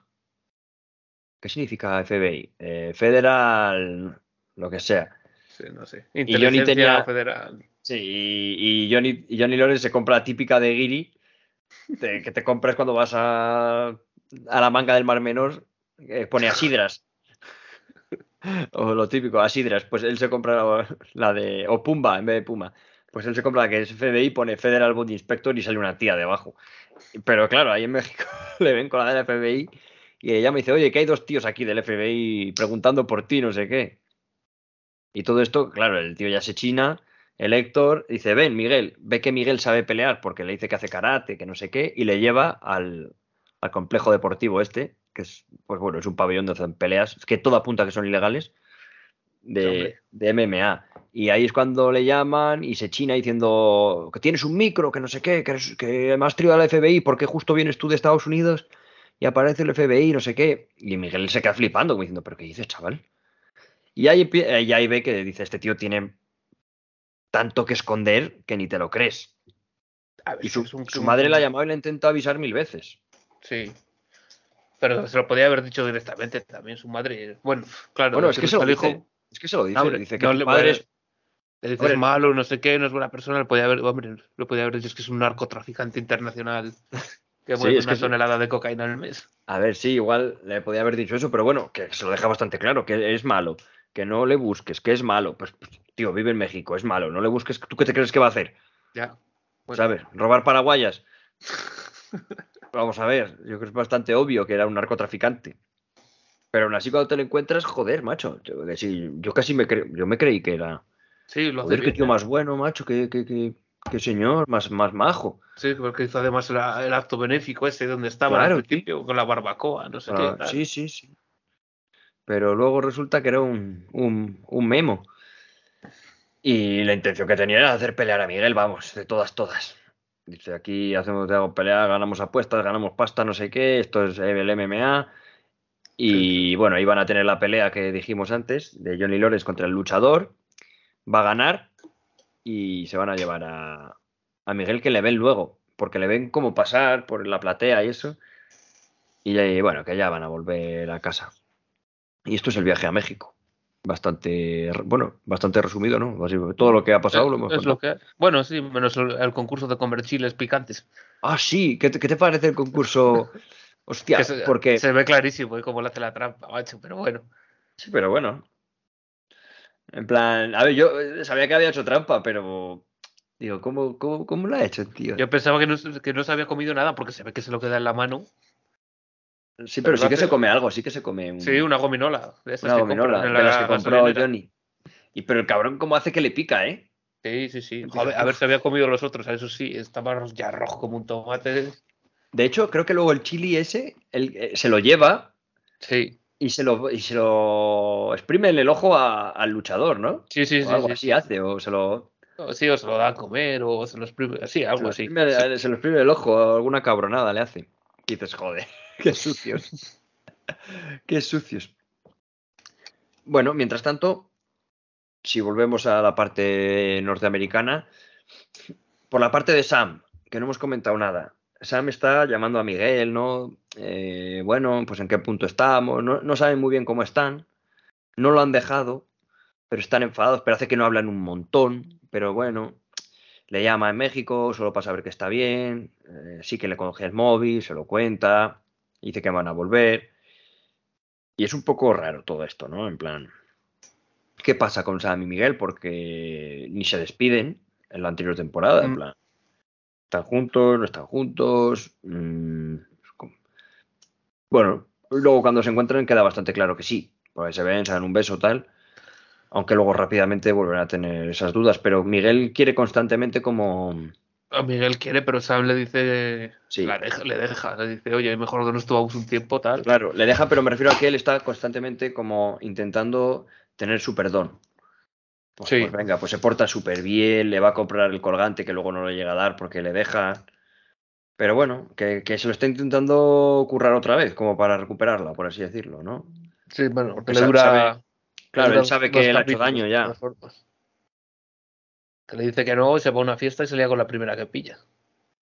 qué significa FBI? Eh, Federal, lo que sea. Sí, no sé. Johnny Inteligencia tenía- federal. Sí, y, y Johnny, y Johnny Lawrence se compra la típica de Giri, de- que te compras cuando vas a, a la manga del Mar Menor, que pone asidras. [laughs] O lo típico, asidras. Pues él se compra la, la de. O Pumba en vez de Puma. Pues él se compra la que es FBI, pone Federal Body Inspector y sale una tía debajo. Pero claro, ahí en México [laughs] le ven con la del FBI y ella me dice, oye, que hay dos tíos aquí del FBI preguntando por ti, no sé qué. Y todo esto, claro, el tío ya se china, el Héctor dice, ven, Miguel, ve que Miguel sabe pelear porque le dice que hace karate, que no sé qué, y le lleva al, al complejo deportivo este, que es, pues bueno, es un pabellón donde hacen peleas, es que todo apunta que son ilegales, de, de MMA. Y ahí es cuando le llaman y se china diciendo que tienes un micro, que no sé qué, que, eres- que me has traído al FBI porque justo vienes tú de Estados Unidos y aparece el FBI, no sé qué. Y Miguel se queda flipando, como diciendo, ¿pero qué dices, chaval? Y ahí, eh, y ahí ve que dice, este tío tiene tanto que esconder que ni te lo crees. A ver, Y su, un- madre la ha llamado y le ha intentado avisar mil veces. Sí. Pero se lo podía haber dicho directamente también su madre. Bueno, claro. Bueno, es que se lo dice. Es que se lo dice, hombre, dice que no su le- padre es- Le dices Hombre. malo, no sé qué, no es buena persona, le podía haber, hombre, le podía haber dicho es que es un narcotraficante internacional [laughs] que mueve una que sí. tonelada de cocaína al mes. A ver, sí, igual le podía haber dicho eso, pero bueno, que se lo deja bastante claro, que es malo, que no le busques, que es malo. Pues, pues, tío, vive en México, es malo, no le busques, ¿tú qué te crees que va a hacer? Ya. Bueno, ¿Sabes? ¿Robar paraguayas? Vamos a ver, yo creo que es bastante obvio que era un narcotraficante. Pero aún así cuando te lo encuentras, joder, macho. Yo, que yo casi me, cre- yo me creí que era... Sí, lo hace Joder, qué tío más bueno, macho, qué, qué, qué, qué señor, más, más majo. Sí, porque hizo además el, el acto benéfico ese donde estaba Claro, al principio, con la barbacoa, no sé Ah, qué. tal. sí, sí, sí. Pero luego resulta que era un, un, un memo. Y la intención que tenía era hacer pelear a Miguel, vamos, de todas, todas. Dice, aquí hacemos te hago pelea, ganamos apuestas, ganamos pasta, no sé qué, esto es el MMA. Y bueno, ahí van a tener la pelea que dijimos antes, de Johnny Lawrence contra el luchador. Va a ganar y se van a llevar a, a Miguel que le ven luego, porque le ven como pasar por la platea y eso. Y bueno, que ya van a volver a casa. Y esto es el viaje a México. Bastante, bueno, bastante resumido, ¿no? Así, todo lo que ha pasado lo hemos es lo que Bueno, sí, menos el, el concurso de comer chiles picantes. Ah, sí, ¿qué te, qué te parece el concurso? [laughs] Hostia, se, porque... se ve clarísimo ¿eh? cómo le hace la trampa, macho, pero bueno. Sí, pero bueno. En plan, a ver, yo eh, sabía que había hecho trampa, pero... Digo, ¿cómo, cómo, cómo lo ha hecho, tío? Yo pensaba que no, que no se había comido nada porque se ve que se lo queda en la mano. sí, pero sí que hace- se come algo, sí que se come un, Sí, una gominola. De esas una gominola, de las la que compró gasolinera. Johnny. Y pero el cabrón, ¿cómo hace que le pica, eh? Sí, sí, sí. Dice, A ver, si había comido los otros, eso sí, estaba ya rojo como un tomate. De hecho, creo que luego el chili ese él, eh, se lo lleva Sí, y se lo, y se lo exprime en el ojo a- al luchador, ¿no? sí, sí, o sí. algo sí. así hace, o se lo, Sí, o se lo da a comer, o se lo exprime. Sí, se algo lo así. exprime, se lo exprime el ojo, o alguna cabronada le hace. Y dices, joder, [laughs] qué sucios. [laughs] qué sucios. Bueno, mientras tanto, si volvemos a la parte norteamericana, por la parte de Sam, que no hemos comentado nada, Sam está llamando a Miguel, ¿no? Eh, bueno, pues en qué punto estamos, no, no saben muy bien cómo están, no lo han dejado, pero están enfadados, pero hace que no hablan un montón, pero bueno, le llama en México solo para saber que está bien, eh, sí que le coge el móvil, se lo cuenta, dice que van a volver. Y es un poco raro todo esto, ¿no? En plan, ¿qué pasa con Sam y Miguel? Porque ni se despiden en la anterior temporada, en Mm. plan, están juntos, no están juntos. mm, bueno, luego cuando se encuentran queda bastante claro que sí, porque se ven, se dan un beso tal, aunque luego rápidamente vuelven a tener esas dudas, pero Miguel quiere constantemente como... A Miguel quiere, pero Sam le dice. Sí. la deja- le deja, le dice, oye, mejor que nos tomamos un tiempo, tal. Claro, le deja, pero me refiero a que él está constantemente como intentando tener su perdón. Pues, Sí. pues venga, pues se porta súper bien, le va a comprar el colgante que luego no le llega a dar porque le deja. Pero bueno, que, que se lo está intentando currar otra vez, como para recuperarla, por así decirlo, ¿no? Sí, bueno, porque le dura. sabe- Claro, le él sabe que él ha hecho daño de ya. todas formas. Que le dice que no, se va a una fiesta y se lía con la primera que pilla.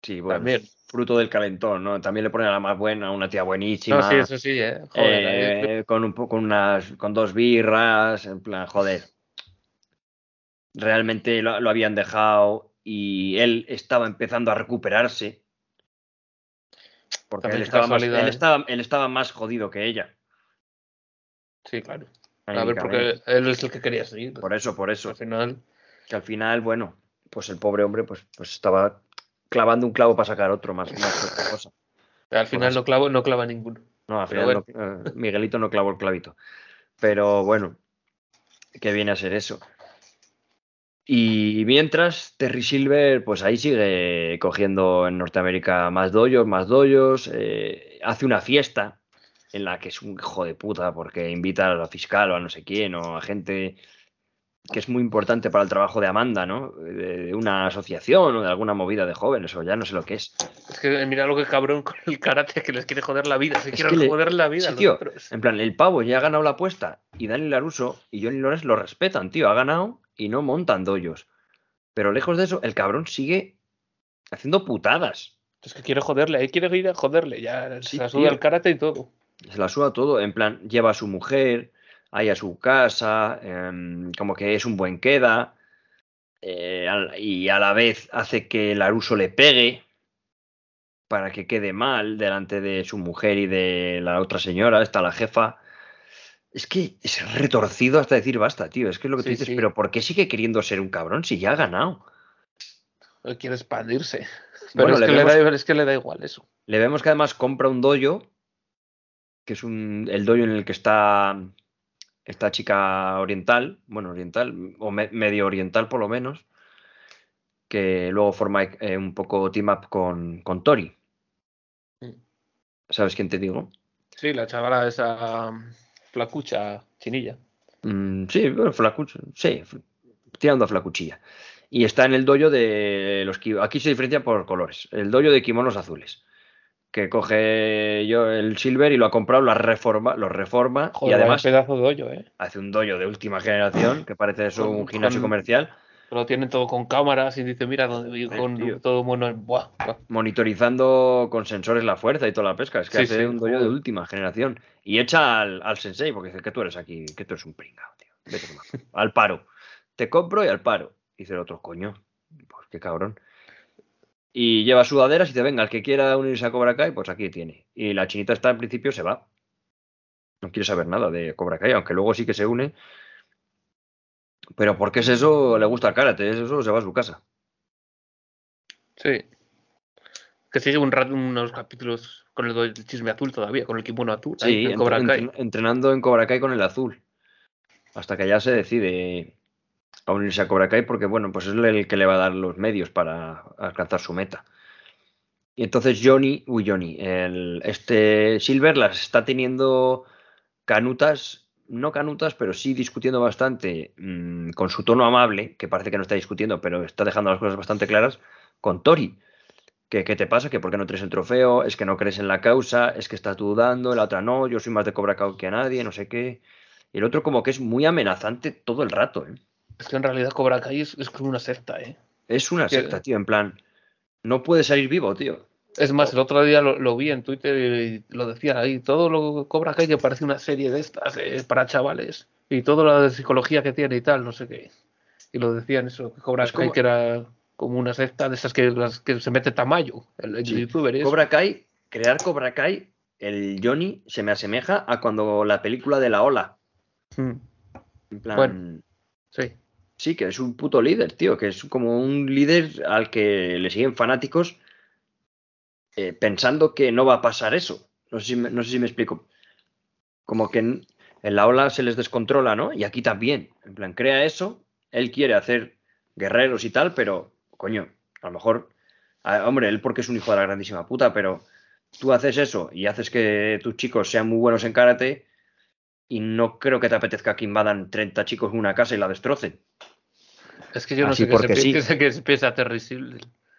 Sí, bueno, También. fruto del calentón, ¿no? También le pone a la más buena, una tía buenísima. No, sí, eso sí, eh. Joder, eh, eh, con un con unas con dos birras, en plan, joder. Realmente lo, lo habían dejado y él estaba empezando a recuperarse. Porque él estaba, más, él, ¿eh? estaba, él estaba más jodido que ella. sí, claro. A ver, porque él es el que quería seguir. Por eso, por eso. Al final. Que al final, bueno, pues el pobre hombre pues, pues estaba clavando un clavo para sacar otro más, más otra cosa. Al final no clava, no clava ninguno. No, al final no- eh, Miguelito no clavó el clavito. Pero bueno, que viene a ser eso. Y mientras, Terry Silver, pues ahí sigue cogiendo en Norteamérica más doyos, más doyos. eh, hace una fiesta en la que es un hijo de puta porque invita a la fiscal o a no sé quién o a gente que es muy importante para el trabajo de Amanda, ¿no? De, una asociación o de alguna movida de jóvenes o ya no sé lo que es. Es que mira lo que cabrón con el karate que les quiere joder la vida. Se quiere le- joder la vida. Sí, tío. En plan, el pavo ya ha ganado la apuesta y Dani Laruso y Johnny Lawrence lo respetan, tío. Ha ganado y no montan doyos. Pero lejos de eso, el cabrón sigue haciendo putadas. Es que quiere joderle, ahí quiere ir a joderle. Ya Sí, se asuda tío. el karate y todo. Se la suda todo. En plan, lleva a su mujer ahí a su casa, em, como que es un buen queda. eh, y a la vez hace que Laruso le pegue para que quede mal delante de su mujer y de la otra señora, está la jefa. Es que es retorcido hasta decir basta, tío. Es que es lo que tú dices, sí. pero ¿por qué sigue queriendo ser un cabrón si ya ha ganado? Quiere expandirse. [laughs] Pero Bueno, es, le que le vemos- da, es que le da igual eso. Le vemos que además compra un dojo, que es un, el dojo en el que está esta chica oriental, bueno, oriental, o me- medio oriental por lo menos, que luego forma eh, un poco team up con, con Tori. Mm. ¿Sabes quién te digo? Sí, la chavala esa flacucha chinilla. Mm, sí, bueno, flacuch- sí, tirando a flacuchilla. Y está en el dojo de los aquí se diferencia por colores. El dojo de kimonos azules. Que coge yo el silver y lo ha comprado, lo reforma, lo reforma Joder, y además pedazo de hoyo, eh. hace un dojo de última generación que parece eso un gimnasio comercial, Lo tienen todo con cámaras y dice, mira, donde con tío. todo mono. Buah, buah. monitorizando con sensores la fuerza y toda la pesca. Es que Sí, hace sí, un dojo de última generación. Y echa al, al sensei, porque dice que tú eres aquí, que tú eres un pringao, tío. Vete [laughs] al paro. Te compro y al paro. Dice el otro, coño. Pues qué cabrón. Y lleva sudaderas y dice, venga, el que quiera unirse a Cobra Kai, pues aquí tiene. Y la chinita está en principio, se va. No quiere saber nada de Cobra Kai, aunque luego sí que se une. Pero porque es eso, le gusta el karate, es eso, se va a su casa. Sí. Que sigue un rato, unos capítulos con el chisme azul todavía, con el kimono azul. ahí, Sí, en entre- Cobra Kai. entre- entrenando en Cobra Kai con el azul. Hasta que ya se decide a unirse a Cobra Kai porque, bueno, pues es el que le va a dar los medios para alcanzar su meta. Y entonces Johnny, uy Johnny, el, este Silver las está teniendo canutas, no canutas, pero sí discutiendo bastante mm, con su tono amable, que parece que no está discutiendo, pero está dejando las cosas bastante claras, con Tori. ¿Qué, qué te pasa? ¿Que por qué no traes el trofeo? ¿Es que no crees en la causa? ¿Es que estás dudando? La otra no, yo soy más de Cobra Kai que a nadie, no sé qué. Y el otro como que es muy amenazante todo el rato, ¿eh? Es que en realidad Cobra Kai es, es como una secta, ¿eh? Es una secta, tío, en plan, no puede salir vivo, tío. Es más, el otro día lo, lo, vi en Twitter y lo decía ahí, todo lo que Cobra Kai que parece una serie de estas eh, para chavales y toda la psicología que tiene y tal, no sé qué. Y lo decían eso, que Cobra Kai como... que era como una secta de esas que, las que se mete Tamayo, el, el sí. youtuber. Es. Cobra Kai, crear Cobra Kai, el Johnny se me asemeja a cuando la película de la ola. Hmm. En plan, Bueno, sí. Sí, que es un puto líder, tío, que es como un líder al que le siguen fanáticos eh, pensando que no va a pasar eso. No sé, si me, no sé si me explico. Como que en, en, la ola se les descontrola, ¿no? Y aquí también. En plan, crea eso, él quiere hacer guerreros y tal, pero, coño, a lo mejor, a, hombre, él porque es un hijo de la grandísima puta, pero tú haces eso y haces que tus chicos sean muy buenos en karate y no creo que te apetezca que invadan 30 chicos en una casa y la destrocen. Es que yo no Así sé qué se, sí. se- se piensa.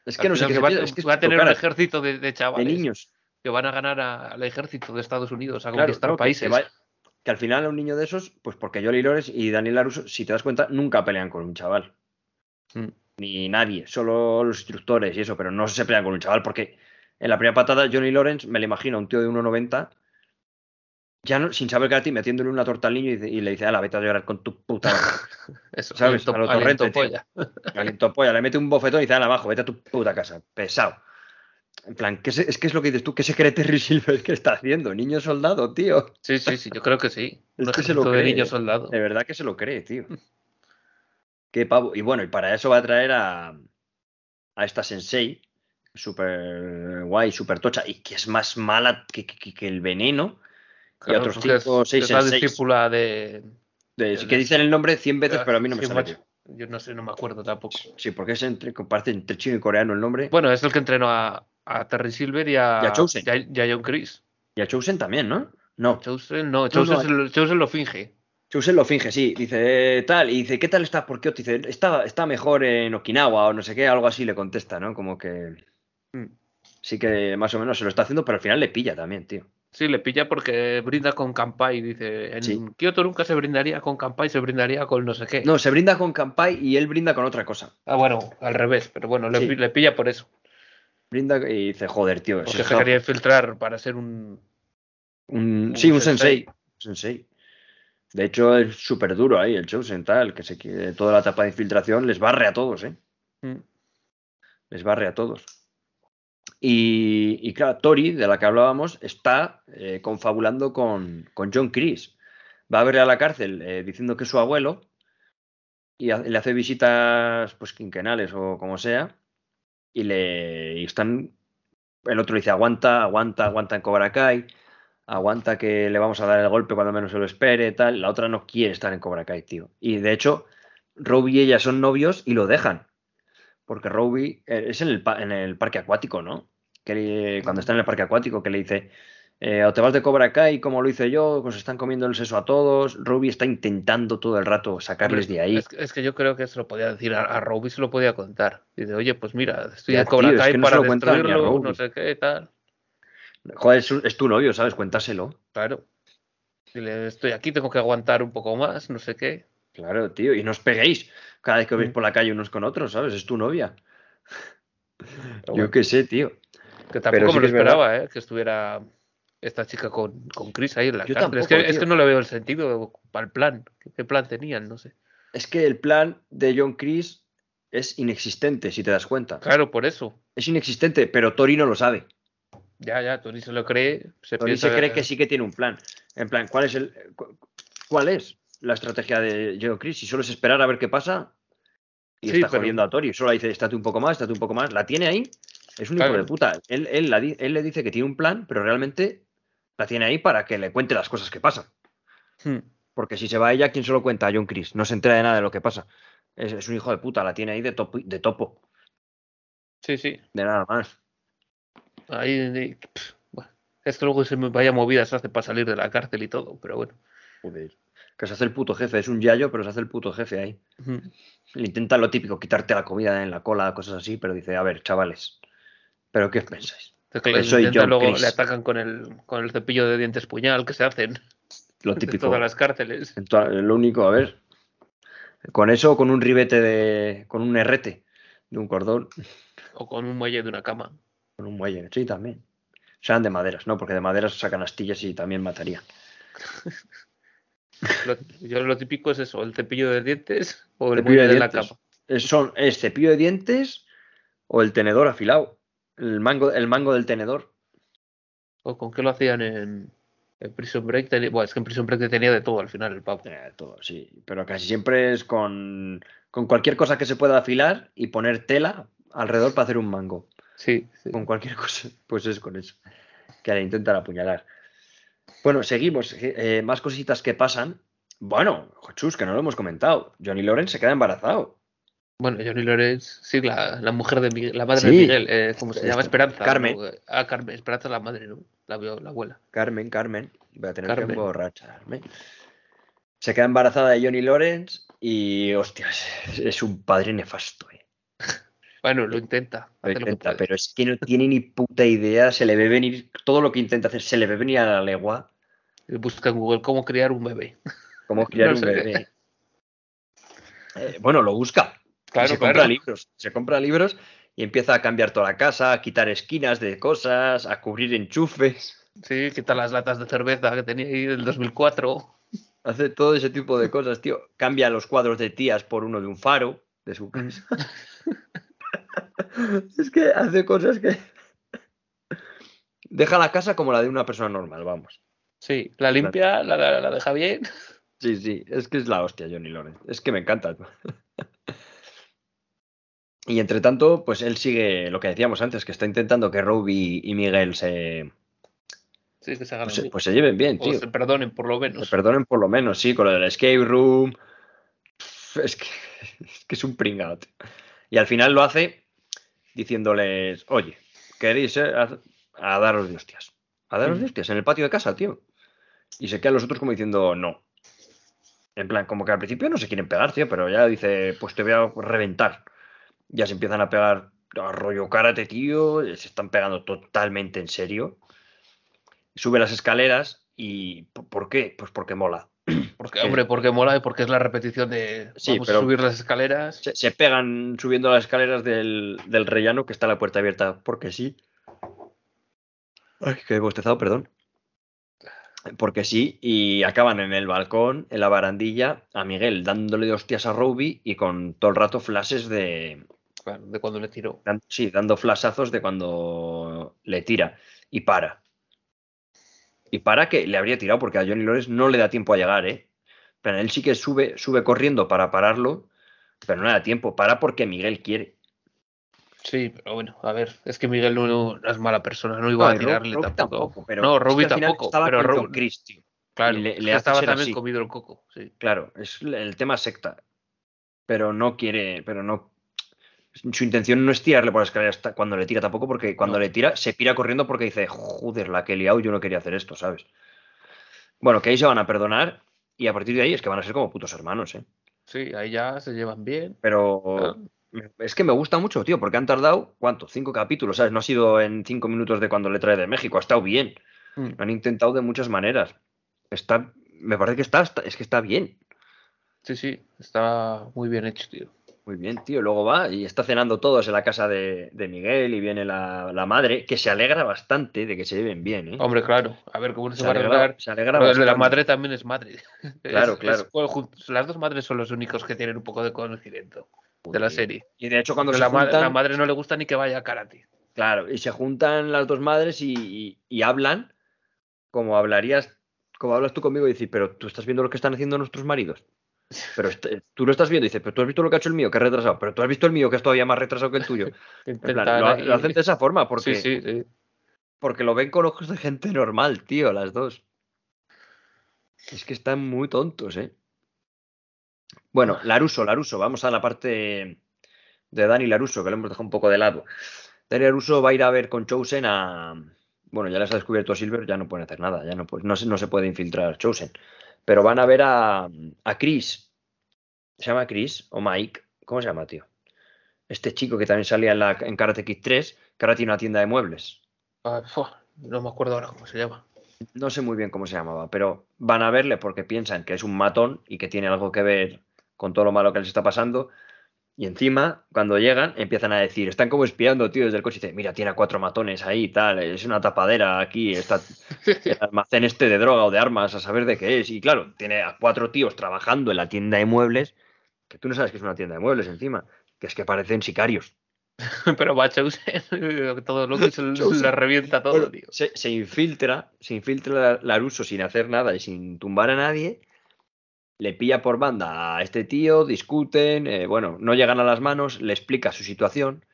Es que no sé qué va, es que va a tener un ejército de, de chavales de niños. que van a ganar a- al ejército de Estados Unidos a Claro, conquistar que- países. Que, va- que al final a un niño de esos, pues porque Jolly Lores y Daniel Laruso, si te das cuenta, nunca pelean con un chaval. Mm. Ni nadie, solo los instructores y eso, pero no se pelean con un chaval porque en la primera patada Johnny Lawrence me lo imagino a un tío de 1,90 ya no, sin saber karate metiéndole una torta al niño y, le dice, la vete a llorar con tu puta madre". [laughs] Eso, ¿sabes? aliento- A lo torrente, polla. [laughs] Aliento polla, le mete un bofetón y dice, ala, abajo, vete a tu puta casa. Pesado. En plan, ¿qué se- es que es lo que dices tú, ¿qué se cree Terry Silver que está haciendo? Niño soldado, tío. Sí, sí, sí, yo creo que sí. [laughs] Es que se lo de cree, niños eh. soldados. De verdad que se lo cree, tío. Qué pavo. Y bueno, y para eso va a traer a, a esta Sensei, súper guay, súper tocha, y que es más mala que, que- que el veneno. Claro, otros porque es- cinco o seis es la en seis. discípula de. De, El- que dicen el nombre 100 veces, pero a mí no me Sí, sale. Yo no sé, no me acuerdo tampoco. Sí, porque es entre, comparte entre chino y coreano el nombre. Bueno, es el que entrenó a, a Terry Silver y a, Y a Chosen. y a- y a John Chris. Y a Chosen también, ¿no? No, Chosen, no, Chosen, no, se lo, Chosen lo finge. Chosen lo finge, sí. Dice, eh, tal, y dice, ¿qué tal está por Kyoto? Dice, está, está mejor en Okinawa o no sé qué, algo así le contesta, ¿no? Como que Mm. sí que más o menos se lo está haciendo, pero al final le pilla también, tío. Sí, le pilla porque brinda con Kampai. Dice, en Sí. Kioto nunca se brindaría con Kampai, se brindaría con no sé qué. No, se brinda con Kampai y él brinda con otra cosa. Ah, bueno, al revés, pero bueno, le, Sí. pi- le pilla por eso. Brinda y dice, joder, tío. Porque se está- quería infiltrar para ser un. un- un sí, un sensei. sensei. De hecho, es súper duro ahí el Chosen, tal, que se quiere toda la etapa de infiltración les barre a todos, ¿eh? Mm. les barre a todos. Y, claro, Tori, de la que hablábamos, está eh, confabulando con, con John Chris. Va a verle a la cárcel eh, diciendo que es su abuelo y le hace visitas pues quinquenales o como sea. Y le están. El otro dice: aguanta, aguanta, aguanta en Cobra Kai. Aguanta que le vamos a dar el golpe cuando menos se lo espere, tal. La otra no quiere estar en Cobra Kai, tío. Y de hecho, Robbie y ella son novios y lo dejan. Porque Robbie eh, es en el, en el parque acuático, ¿no? Que le- cuando está en el parque acuático, que le dice, eh, o te vas de Cobra Kai, como lo hice yo, pues están comiendo el seso a todos. Robbie está intentando todo el rato sacarles de ahí. Es, que- es que yo creo que se lo podía decir a, a Robbie, se lo podía contar. Dice, oye, pues mira, estoy Ya, en Cobra tío, es Kai que no se para lo destruirlo, no sé qué, tal. Joder, es, es tu novio, ¿sabes? Cuéntaselo. Claro. Dile, estoy aquí, tengo que aguantar un poco más, no sé qué. Claro, tío. Y no os peguéis cada vez que os veis Mm. por la calle unos con otros, ¿sabes? Es tu novia. Yo qué sé, tío. Que tampoco sí me lo verdad. esperaba, ¿eh? Que estuviera esta chica con, con Chris ahí en la Yo cárcel. es, que, es que no le veo el sentido para el plan. ¿Qué, plan tenían? No sé. Es que el plan de John Chris es inexistente, si te das cuenta. Claro, por eso. Es inexistente, pero Tori no lo sabe. Ya, ya, Tony se lo cree. Se Tori piensa se cree que sí que tiene un plan. En plan, ¿cuál es el cu- cuál es la estrategia de John Chris? Si solo es esperar a ver qué pasa y Sí, está pero- jodiendo a Tori. Solo dice, estate un poco más, estate un poco más. La tiene ahí. Es un Claro. hijo de puta. Él, él, la di- él le dice que tiene un plan, pero realmente la tiene ahí para que le cuente las cosas que pasan. Hmm. Porque si se va ella, ¿quién se lo cuenta? A John Chris. No se entera de nada de lo que pasa. Es, es un hijo de puta, la tiene ahí de topo, de topo, Sí, sí. de nada más. Ahí, pff, bueno, es que luego se me vaya movidas hace para salir de la cárcel y todo, pero bueno. Joder. Que se hace el puto jefe, es un yayo, pero se hace el puto jefe ahí. Ujú. Le intenta lo típico, quitarte la comida en la cola, cosas así, pero dice, a ver, chavales, ¿pero qué os pensáis? Es que soy John luego le atacan con el, con el cepillo de dientes puñal que se hacen Lo [laughs] en típico. todas las cárceles. En toda- Lo único, a ver. Con eso, o con un ribete de. con un herrete de un cordón. O con un muelle de una cama. con un muelle. Sí, también. Serán de maderas, ¿no? Porque de maderas sacan astillas y también matarían. [laughs] Lo, yo lo típico es eso, el cepillo de dientes o el Cepillo muelle de de la cama. Son, es cepillo de dientes o el tenedor afilado. El mango, el mango del tenedor. ¿O con qué lo hacían en, en Prison Break? Tenía- bueno, es que en Prison Break tenía de todo al final el pavo. Eh, todo, sí. Pero casi siempre es con, con cualquier cosa que se pueda afilar y poner tela alrededor para hacer un mango. Sí, sí. Con cualquier cosa. Pues es con eso. Que le intentan apuñalar. Bueno, seguimos. eh, más cositas que pasan. Bueno, Chus, que no lo hemos comentado. Johnny Lawrence se queda embarazado. Bueno, Johnny Lawrence, sí, la, la mujer de Miguel, la madre Sí. de Miguel, eh, ¿cómo se llama? Esperanza. Carmen. ¿no? Ah, Carmen, Esperanza es la madre, ¿no? La, vio- la abuela. Carmen, Carmen. Voy a tener que Carmen. emborracharme. Se queda embarazada de Johnny Lawrence y, hostias, es un padre nefasto, eh. [laughs] Bueno, lo intenta. Lo que intenta, pero es que no tiene ni puta idea, se le ve venir, todo lo que intenta hacer, se le ve venir a la legua, Busca en Google cómo criar un bebé. como criar [laughs] No un bebé. Eh, bueno, lo busca, Claro, se claro. compra libros, se compra libros y empieza a cambiar toda la casa, a quitar esquinas de cosas, a cubrir enchufes, Sí, quita las latas de cerveza que tenía ahí del 2004. hace todo ese tipo de cosas, tío. Cambia los cuadros de tías por uno de un faro de su casa. [laughs] es que hace cosas que... Deja la casa como la de una persona normal, vamos. Sí, la limpia, la, la- la deja bien. Sí, sí, es que es la hostia Johnny Lawrence. Es que me encanta. Y entre tanto, pues él sigue lo que decíamos antes, que está intentando que Roby y Miguel se, Sí, que se hagan pues, se- amigos. pues se lleven bien, O tío. se perdonen, por lo Se menos. perdonen por lo menos, sí, con lo del escape room. Es que [laughs] es, que es un pringado. tío. Y al final lo hace diciéndoles, oye, ¿queréis eh, a, a daros de hostias? A daros de hostias en el patio de casa, tío. Y se quedan los otros como diciendo, no. En plan, como que al principio no se quieren pegar, tío, pero ya dice, pues te voy a reventar. Ya se empiezan a pegar a rollo karate, tío. Se están pegando totalmente en serio. Sube las escaleras y ¿por qué? Pues porque mola. [clears throat] Porque, hombre, porque mola y porque es la repetición de Sí, vamos pero- a subir las escaleras. Se, se pegan subiendo las escaleras del, del rellano que está la puerta abierta porque sí. Ay, que he bostezado, perdón. Porque sí, y acaban en el balcón, en la barandilla, a Miguel dándole de hostias a Roby y con todo el rato flashes de. Claro, de cuando le tiró. Sí, dando flashazos de cuando le tira. Y para. Y para que le habría tirado porque a Johnny Lawrence no le da tiempo a llegar, ¿eh? Pero él sí que sube, sube corriendo para pararlo, pero no le da tiempo. Para porque Miguel quiere. Sí, pero bueno, a ver, es que Miguel no, no es mala persona, no iba No, a tirarle tampoco. pero no, es que Robbie al final tampoco, Estaba pero con Ro- John Chris, tío. claro, le- es le que estaba también así. comido el coco, sí. Claro, es el tema secta. Pero no quiere, pero no. Su intención no es tirarle por la escalera hasta cuando le tira tampoco, porque cuando No. le tira se pira corriendo porque dice, joder, la que he liado, yo no quería hacer esto, ¿sabes? Bueno, que ahí se van a perdonar y a partir de ahí es que van a ser como putos hermanos, ¿eh? Sí, ahí ya se llevan bien. Pero es que me gusta mucho, tío, porque han tardado, ¿cuánto? Cinco capítulos, ¿sabes? No ha sido en cinco minutos de cuando le trae de México, ha estado bien. Mm. Lo han intentado de muchas maneras. Está, me parece que está, está- es que está bien. Sí, sí, está muy bien hecho, tío. Muy bien, tío. Luego va y está cenando todos en la casa de, de Miguel y viene la, la madre, que se alegra bastante de que se lleven bien, ¿eh? Hombre, claro, a ver cómo se, se, va a alegra, arreglar. se alegra Pero de la bastante. madre también es madre. [laughs] Claro, Es- claro. es- bueno, jun- las dos madres son los únicos que tienen un poco de conocimiento de la serie. Y de hecho, cuando se la, juntan, la madre no le gusta ni que vaya a karate. claro, y se juntan las dos madres y, y- y hablan como hablarías, como hablas tú conmigo y dices, pero tú estás viendo lo que están haciendo nuestros maridos. Pero este- tú lo estás viendo y dices, pero tú has visto lo que ha hecho el mío, que es retrasado, pero tú has visto el mío, que es todavía más retrasado que el tuyo. [laughs] Plan, lo, hacen de esa forma porque, Sí, sí, sí. porque lo ven con ojos de gente normal, tío, las dos. Es que están muy tontos, ¿eh? Bueno, Laruso, Laruso, vamos a la parte de Dani Laruso, que lo hemos dejado un poco de lado. Dani Laruso va a ir a ver con Chosen a. Bueno, ya les ha descubierto Silver, ya no pueden hacer nada, ya no, pu- no, se, no se puede infiltrar Chosen. Pero van a ver a, a Chris. ¿Se llama Chris o Mike? ¿Cómo se llama, tío? Este chico que también salía en, la, en Karate Kid 3, que ahora tiene una tienda de muebles. Ah, no me acuerdo ahora cómo se llama. No sé muy bien cómo se llamaba, pero van a verle porque piensan que es un matón y que tiene algo que ver con todo lo malo que les está pasando. Y encima, cuando llegan, empiezan a decir, están como espiando, tío, desde el coche. Y dice, mira, tiene a cuatro matones ahí y tal, es una tapadera aquí, está [laughs] el almacén este de droga o de armas, a saber de qué es. Y claro, tiene a cuatro tíos trabajando en la tienda de muebles, que tú no sabes que es una tienda de muebles encima, que es que parecen sicarios. [laughs] Pero va [laughs] todo lo que se le revienta todo, Bueno, tío. se, se infiltra, se infiltra Laruso sin hacer nada y sin tumbar a nadie. Le pilla por banda a este tío, discuten, eh, bueno, no llegan a las manos, le explica su situación,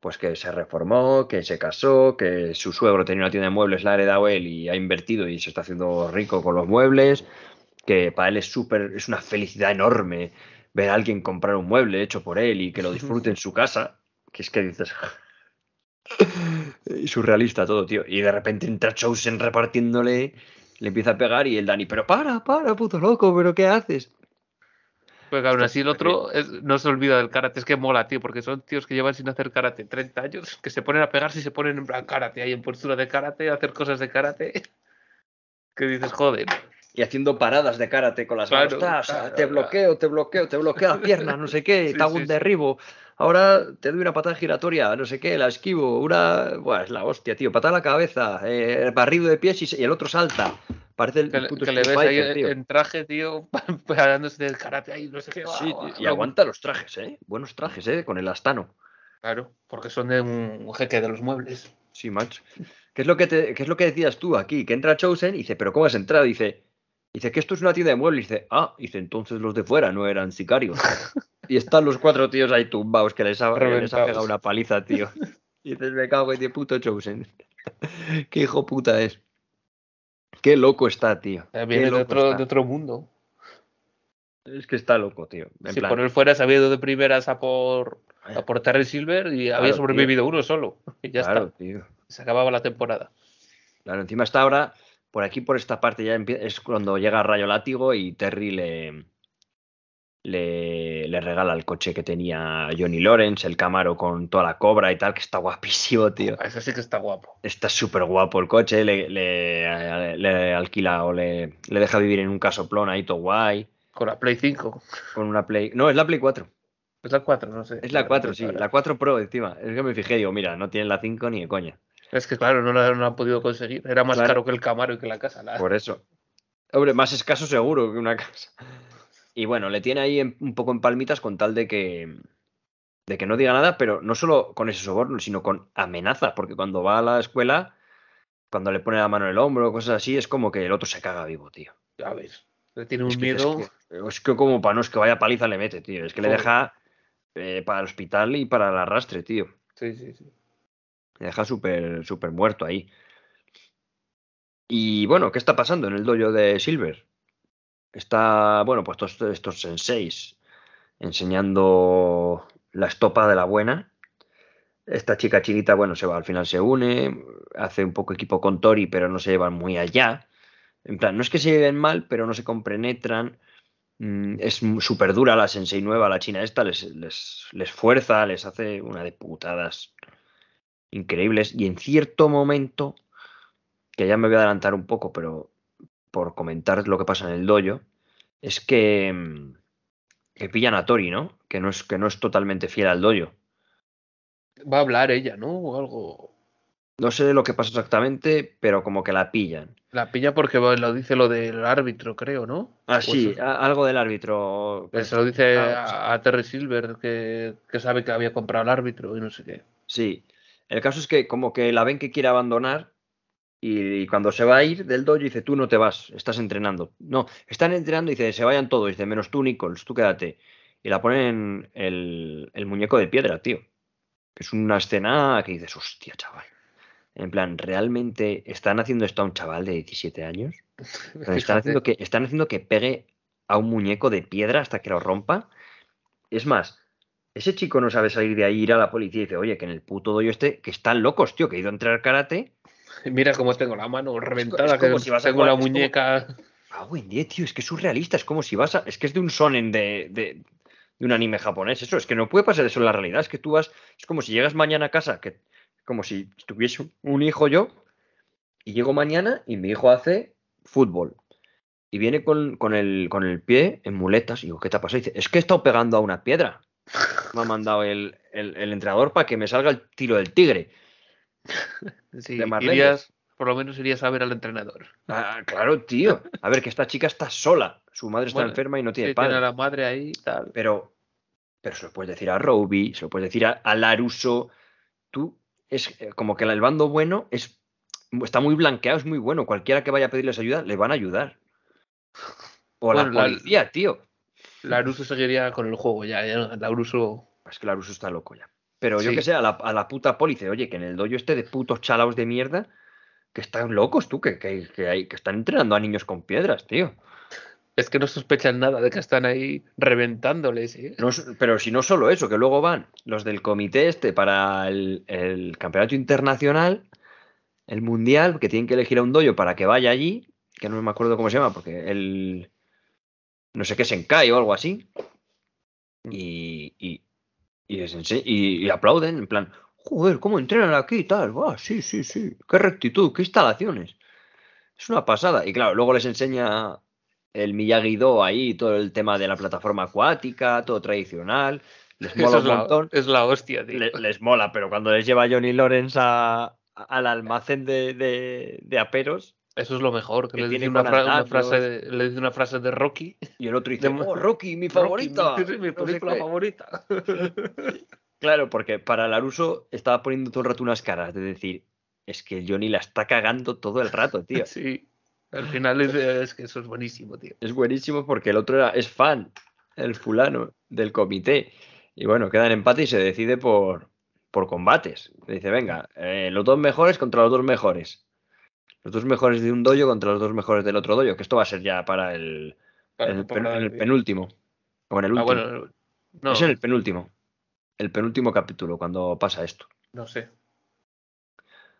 pues que se reformó, que se casó, que su suegro tenía una tienda de muebles, la ha heredado él y ha invertido y se está haciendo rico con los muebles, que para él es súper, es una felicidad enorme ver a alguien comprar un mueble hecho por él y que lo [laughs] disfrute en su casa, que es que dices, [laughs] surrealista todo, tío. Y de repente entra Chosen repartiéndole, le empieza a pegar y el Dani, pero para, para, puto loco, pero ¿qué haces? Pues aún así el otro es- no se olvida del karate, es que mola, tío, porque son tíos que llevan sin hacer karate 30 años, que se ponen a pegarse y se ponen en plan karate, ahí en postura de karate, a hacer cosas de karate. [laughs] Que dices, joder. Y haciendo paradas de karate con las Claro, manos, "Tas, claro, te claro. bloqueo, te bloqueo, te bloqueo la pierna, no sé qué, [laughs] Sí, te hago sí, un sí. Ahora te doy una patada giratoria, no sé qué, la esquivo, una... Buah, es la hostia, tío, patada a la cabeza, eh, barrido de pies y, y el otro salta. Parece el Que, le- puto que le ves ahí tío. en traje, tío, [laughs] parándose del karate ahí, no sé qué. Sí, tío, y aguanta los trajes, ¿eh? Buenos trajes, ¿eh? Con el astano. Claro, porque son de un, jeque de los muebles. Sí, macho. ¿Qué es lo que te, qué es lo que decías tú aquí? Que entra Chosen y dice, ¿pero cómo has entrado? Dice, dice que esto es una tienda de muebles. Dice, ah, dice, entonces los de fuera no eran sicarios. y están los cuatro tíos ahí tumbados que les ha, que les ha pegado una paliza, tío. [laughs] Y dices, me cago en puto Chosen. [laughs] Qué hijo puta es. Qué loco está, tío. Eh, Viene de otro, de otro mundo. Es que está loco, tío. En si plan, por él fuera, se había ido de primeras a por, a por Terry Silver y Claro, había tío. sobrevivido uno solo. [laughs] Y ya claro, está. tío. Se acababa la temporada. Claro, encima está ahora, por aquí, por esta parte, ya es cuando llega Rayo Látigo y Terry le, le, le regala el coche que tenía Johnny Lawrence, el Camaro con toda la cobra y tal, que está guapísimo, tío. Ese sí que está guapo. Está súper guapo el coche, le, le- le alquila o le, le deja vivir en un casoplón ahí todo guay, Con la Play 5. con una Play... No, es la Play 4. Es la 4, no sé. Es la 4, sí, la 4 Pro encima. Es que me fijé, digo, mira, no tiene la 5 ni de coña. Es que claro, no la, no han podido conseguir. Era más Claro. caro que el Camaro y que la casa. la- Por eso. Hombre, más escaso seguro que una casa. Y bueno, le tiene ahí en- un poco en palmitas con tal de que de que no diga nada, pero no solo con ese soborno, sino con amenaza, porque cuando va a la escuela, cuando le pone la mano en el hombro, cosas así, es como que el otro se caga vivo, tío. Ya ves. Le tiene un Es que, miedo. es que- es que como para no es que vaya paliza le mete, tío. Es que le deja eh, para el hospital y para el arrastre, tío. Sí, sí, sí. Le deja súper súper muerto ahí. Y bueno, ¿qué está pasando en el dojo de Silver? Está, bueno, pues estos, estos senseis enseñando la estopa de la buena. Esta chica chinita, bueno, se va, al final se une, hace un poco equipo con Tori, pero no se llevan muy allá. En plan, no es que se lleven mal, pero no se compenetran. Mm, Es súper dura la sensei nueva, la china esta, les, les, les fuerza, les hace una de putadas increíbles. Y en cierto momento, que ya me voy a adelantar un poco, pero por comentar lo que pasa en el dojo, es que, mm, que pillan a Tori, ¿no? Que no es, que no es totalmente fiel al dojo. Va a hablar ella, ¿no? O algo. No sé lo que pasa exactamente, pero como que la pillan. La pilla porque lo dice lo del árbitro, creo, ¿no? Ah, O sí, eso- algo del árbitro. que se lo dice Ah, a, a Terry Silver que, que sabe que había comprado el árbitro y no sé qué. Sí. El caso es que como que la ven que quiere abandonar y, y cuando se va a ir del dojo dice, tú no te vas, estás entrenando. No, están entrenando y dice, se vayan todos, dice, menos tú, Nichols, tú quédate. Y la ponen el, el muñeco de piedra, tío. Es una escena que dices, hostia, chaval. En plan, ¿realmente están haciendo esto a un chaval de 17 años? [laughs] Están haciendo, que, están haciendo que pegue a un muñeco de piedra hasta que lo rompa. Es más, ese chico no sabe salir de ahí, ir a la policía y dice, oye, que en el puto dojo este, que están locos, tío, que he ido a entrar karate. [laughs] Mira cómo tengo la mano reventada, es como que si vas a tengo jugar- la es como- muñeca. Ah, buen día, tío, es que es surrealista, es como si vas a. Es que es de un sonen de, de, de un anime japonés, eso, es que no puede pasar eso en la realidad, es que tú vas. Es como si llegas mañana a casa, que como si tuviese un hijo yo, y llego mañana y mi hijo hace fútbol. Y viene con, con el, con el pie en muletas, y digo, ¿qué te ha pasado? Y dice, es que he estado pegando a una piedra. [laughs] me ha mandado el, el, el entrenador para que me salga el tiro del tigre. [laughs] Sí, de irías, por lo menos irías a ver al entrenador. Ah, claro, tío. A ver, que esta chica está sola. Su madre está Bueno, enferma y no tiene Sí, padre. tiene a la madre ahí tal. Pero, pero se lo puedes decir a Roby, se lo puedes decir a, a Laruso. Tú, es eh, como que el bando bueno es, está muy blanqueado, es muy bueno. Cualquiera que vaya a pedirles ayuda, le van a ayudar. O Bueno, la- policía, tío. Laruso seguiría con el juego ya. ya Laruso. Es que Laruso está loco ya. Pero yo que sé, a la, a la puta poli, dice, oye, que en el dojo este de putos chalaos de mierda, que están locos tú, que, que, que, hay, que están entrenando a niños con piedras, tío. Es que no sospechan nada de que están ahí reventándoles. ¿eh? No pero si no solo eso, que luego van los del comité este para el, el campeonato internacional, el mundial, que tienen que elegir a un dojo para que vaya allí, que no me acuerdo cómo se llama, porque el no sé qué Senkai o algo así, y, y, y, y- y aplauden, en plan, joder, ¿cómo entrenan aquí y tal? Va, sí, sí, sí, qué rectitud, qué instalaciones. Es una pasada. Y claro, luego les enseña el Miyagi-Do ahí, todo el tema de la plataforma acuática, todo tradicional. Les [laughs] mola Eso un es la, montón. es la hostia, tío. Le- les mola, pero cuando les lleva Johnny Lawrence a- al almacén de, de- de aperos Eso es lo mejor. Que que le dice, una, fra- frase de, le dice una frase de Rocky. y el otro dice, De- oh, Rocky, mi favorita. Rocky, mi, [laughs] mi no sé película qué". favorita. [laughs] Claro, porque para Laruso estaba poniendo todo el rato unas caras de decir, es que Johnny la está cagando todo el rato, [laughs] tío. Sí. Al final es, es que eso es buenísimo, tío. Es buenísimo porque el otro era, es fan, el fulano del comité. Y bueno, queda en empate y se decide por, por combates. Dice, venga, eh, los dos mejores contra los dos mejores. Los dos mejores de un dojo contra los dos mejores del otro dojo, que esto va a ser ya para el, Para penúltimo. O en el Ah, último. bueno, no, Es en el penúltimo. El penúltimo capítulo, cuando pasa esto. no sé.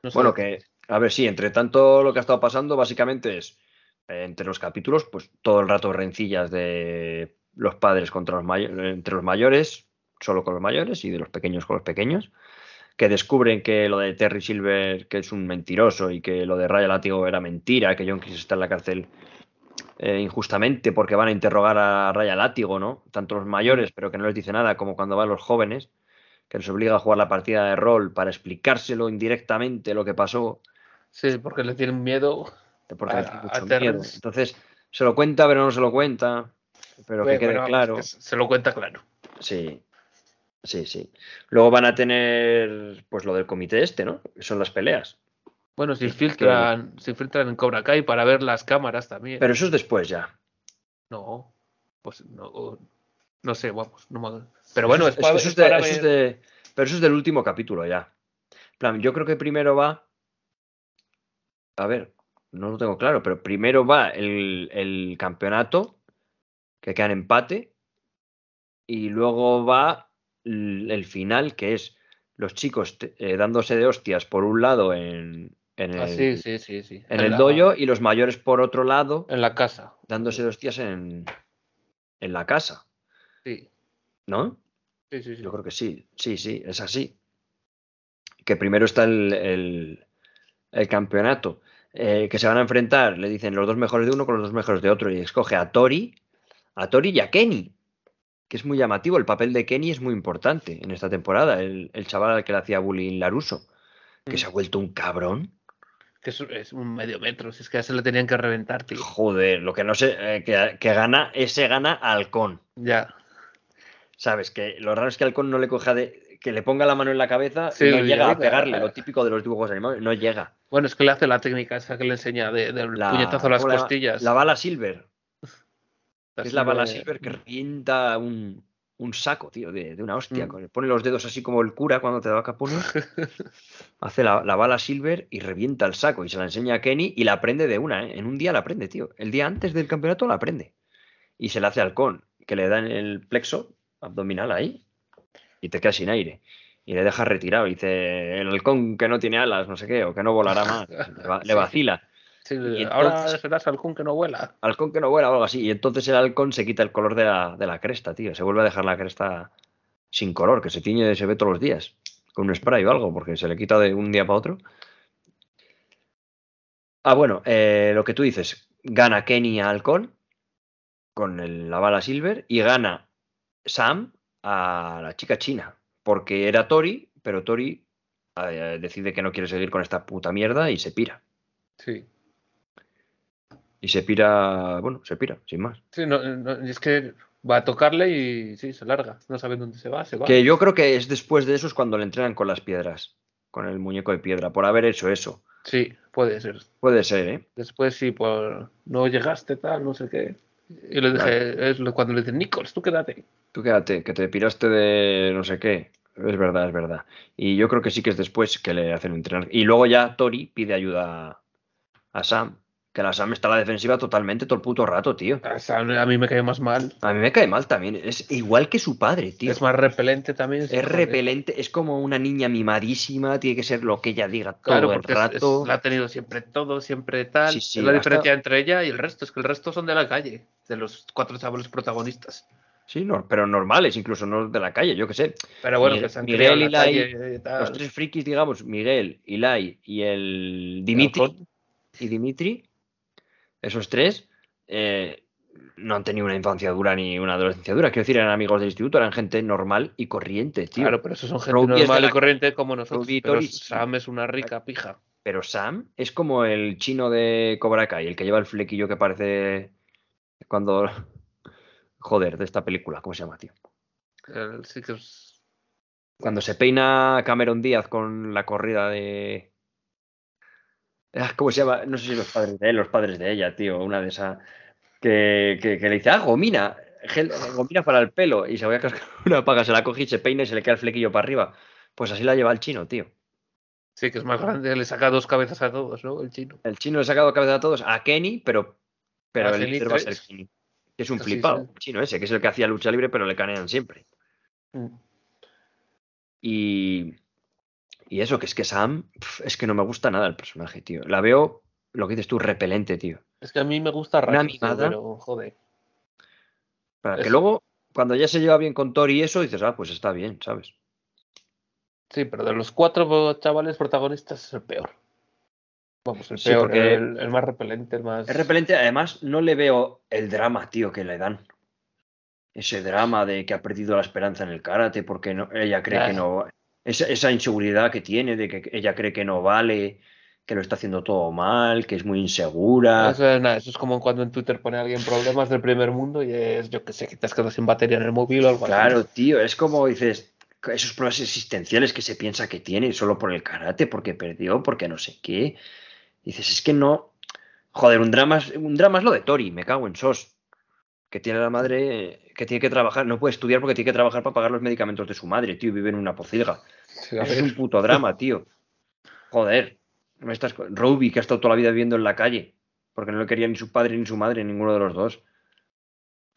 No sé. Bueno, que, a ver, sí, entre tanto lo que ha estado pasando básicamente es, eh, entre los capítulos, pues todo el rato rencillas de los padres contra los mayores, entre los mayores, solo con los mayores, y de los pequeños con los pequeños, que descubren que lo de Terry Silver, que es un mentiroso, y que lo de Raya Látigo era mentira, que John Kiss está en la cárcel eh, injustamente porque van a interrogar a Raya Látigo, ¿no? Tanto los mayores, pero que no les dice nada, como cuando van los jóvenes, que les obliga a jugar la partida de rol para explicárselo indirectamente lo que pasó, Sí, porque le tienen miedo. porque A- le tiene a mucho miedo. Entonces, se lo cuenta, pero no se lo cuenta, pero que quede claro. que se lo cuenta claro. Sí, sí, sí. Luego van a tener, pues lo del comité este, ¿no? Que son las peleas. Bueno, se infiltran, se infiltran en Cobra Kai para ver las cámaras también. Pero eso es después ya. No, pues no, no sé, vamos. No me... Pero bueno, es, Eso para, eso es de- para eso es ver- de- pero eso es del último capítulo ya. Plan, yo creo que primero va. A ver, no lo tengo claro, pero primero va el, el campeonato, que queda en empate, y luego va el, final, que es los chicos eh, dándose de hostias por un lado en, en el, Ah, sí, sí, sí, sí. en el la- dojo y los mayores por otro lado En la casa. dándose de hostias en, en la casa, Sí, ¿no? sí, sí. sí. Yo creo que sí, sí, sí, es así. Que primero está el, el- el campeonato, eh, que se van a enfrentar, le dicen los dos mejores de uno con los dos mejores de otro, y escoge a Tori, a Tori y a Kenny, que es muy llamativo. El papel de Kenny es muy importante en esta temporada, el, el chaval al que le hacía bullying Laruso, que Mm. se ha vuelto un cabrón. Que es, es un medio metro, si es que ya se le tenían que reventar, tío. Joder, lo que no sé, eh, que, que gana, ese gana a Halcón. Ya. ¿Sabes? Que lo raro es que Halcón no le coja de. que le ponga la mano en la cabeza Sí, y no llega a pegarle, lo típico de los dibujos animados, no llega. Bueno, es que le hace la técnica esa que le enseña de- del puñetazo a las costillas. La bala silver. Es la bala silver que revienta un, un saco, tío, de, de una hostia. Mm. Pone los dedos así como el cura cuando te da capones. [laughs] hace la, la bala silver y revienta el saco. Y se la enseña a Kenny y la aprende de una, ¿eh? En un día la aprende, tío. El día antes del campeonato la aprende. Y se la hace al con, que le da en el plexo abdominal ahí. Y te quedas sin aire. Y le deja retirado. Y dice, el halcón que no tiene alas, no sé qué, o que no volará más. [laughs] Le, va- le Sí. vacila. Sí, ahora serás halcón que no vuela. halcón que no vuela o algo así. Y entonces el halcón se quita el color de la, de la cresta, tío. Se vuelve a dejar la cresta sin color, que se tiñe, se ve todos los días. Con un spray o algo, porque se le quita de un día para otro. Ah, bueno, eh, lo que tú dices. Gana Kenny a Halcón con el- la bala silver y gana Sam a la chica china, porque era Tori, pero Tori eh, decide que no quiere seguir con esta puta mierda y se pira. Sí. Y se pira, bueno, se pira, sin más. Sí, no, no, es que va a tocarle y sí, se larga. No sabe dónde se va, se va. Que yo creo que es después de eso es cuando le entrenan con las piedras, con el muñeco de piedra, por haber hecho eso. Sí, puede ser. Puede ser, ¿eh? Después sí, por no llegaste tal, no sé qué. Y le dije, es lo- cuando le dicen, Nichols, tú quédate. Tú quédate, que te piraste de no sé qué. Es verdad, es verdad. Y yo creo que sí que es después que le hacen entrenar. Y luego ya Tori pide ayuda a Sam. Que la Sam está a la defensiva totalmente todo el puto rato, tío. A mí me cae más mal. A mí me cae mal también. Es igual que su padre, tío. Es más repelente también. Es repelente, es como una niña mimadísima, tiene que ser lo que ella diga todo el es- rato. es- la ha tenido siempre todo, siempre tal. Sí, sí, es la hasta- diferencia entre ella y el resto. Es que el resto son de la calle, de los cuatro chavales protagonistas. Sí, no, pero normales, incluso no de la calle, yo qué sé. Pero bueno, Miguel- que se han Miguel en y la Lai, calle y tal. Los tres frikis, digamos, Miguel, Ilai y el Dimitri, y Dimitri, esos tres, eh, no han tenido una infancia dura ni una adolescencia dura. Quiero decir, eran amigos del instituto, eran gente normal y corriente, tío. Claro, pero esos son gente Robbie normal la- y corriente como nosotros. Robbie pero. Sam es una rica pija. Pero Sam es como el chino de Cobra Kai, el que lleva el flequillo que parece cuando... [laughs] Joder, de esta película, ¿cómo se llama, tío? Él sí que es- Cuando se peina Cameron Díaz con la corrida de. Ah, ¿Cómo se llama? No sé si los padres de él, los padres de ella, tío. Una de esas. Que, que, que le dice, ah, gomina. gel- gomina para el pelo. Y se voy a cascar [laughs] una paga, se la coge y se peina y se le queda el flequillo para arriba. Pues así la lleva el chino, tío. Sí, que es más grande, le saca dos cabezas a todos, ¿no? El chino. El chino le ha sacado cabeza a todos, a Kenny, pero. Pero A el líder va a ser. Kenny. Que es un flipado, el chino ese, que es el que hacía lucha libre, pero le canean siempre. Y, y eso, que es que Sam, pf, es que no me gusta nada el personaje, tío. La veo, lo que dices tú, repelente, tío. Es que a mí me gusta Una Rachel, mimada. pero joder. Para que Eso. luego, cuando ya se lleva bien con Tori y eso, dices, ah, pues está bien, ¿sabes? Sí, pero de los cuatro chavales protagonistas es el peor. Vamos, el Sí, peor, porque- el, el más repelente, el más. Es repelente, además, no le veo el drama, tío, que le dan. Ese drama de que ha perdido la esperanza en el karate porque no, ella cree Ah. que no. Esa, esa inseguridad que tiene de que ella cree que no vale, que lo está haciendo todo mal, que es muy insegura. Eso es, nada, eso es como cuando en Twitter pone alguien problemas del primer mundo y es, yo que sé, que te has quedado sin batería en el móvil o algo así. Claro, tío, es como dices, esos problemas existenciales que se piensa que tiene solo por el karate, porque perdió, porque no sé qué. Dices, es que no. Joder, un drama, es- un drama es lo de Tori, me cago en sos. Que tiene la madre que tiene que trabajar, no puede estudiar porque tiene que trabajar para pagar los medicamentos de su madre, tío, vive en una pocilga. Sí, a Eso es un puto drama, [laughs] tío. Joder. No me estás... Roby, que ha estado toda la vida viviendo en la calle, porque no le quería ni su padre ni su madre, ninguno de los dos.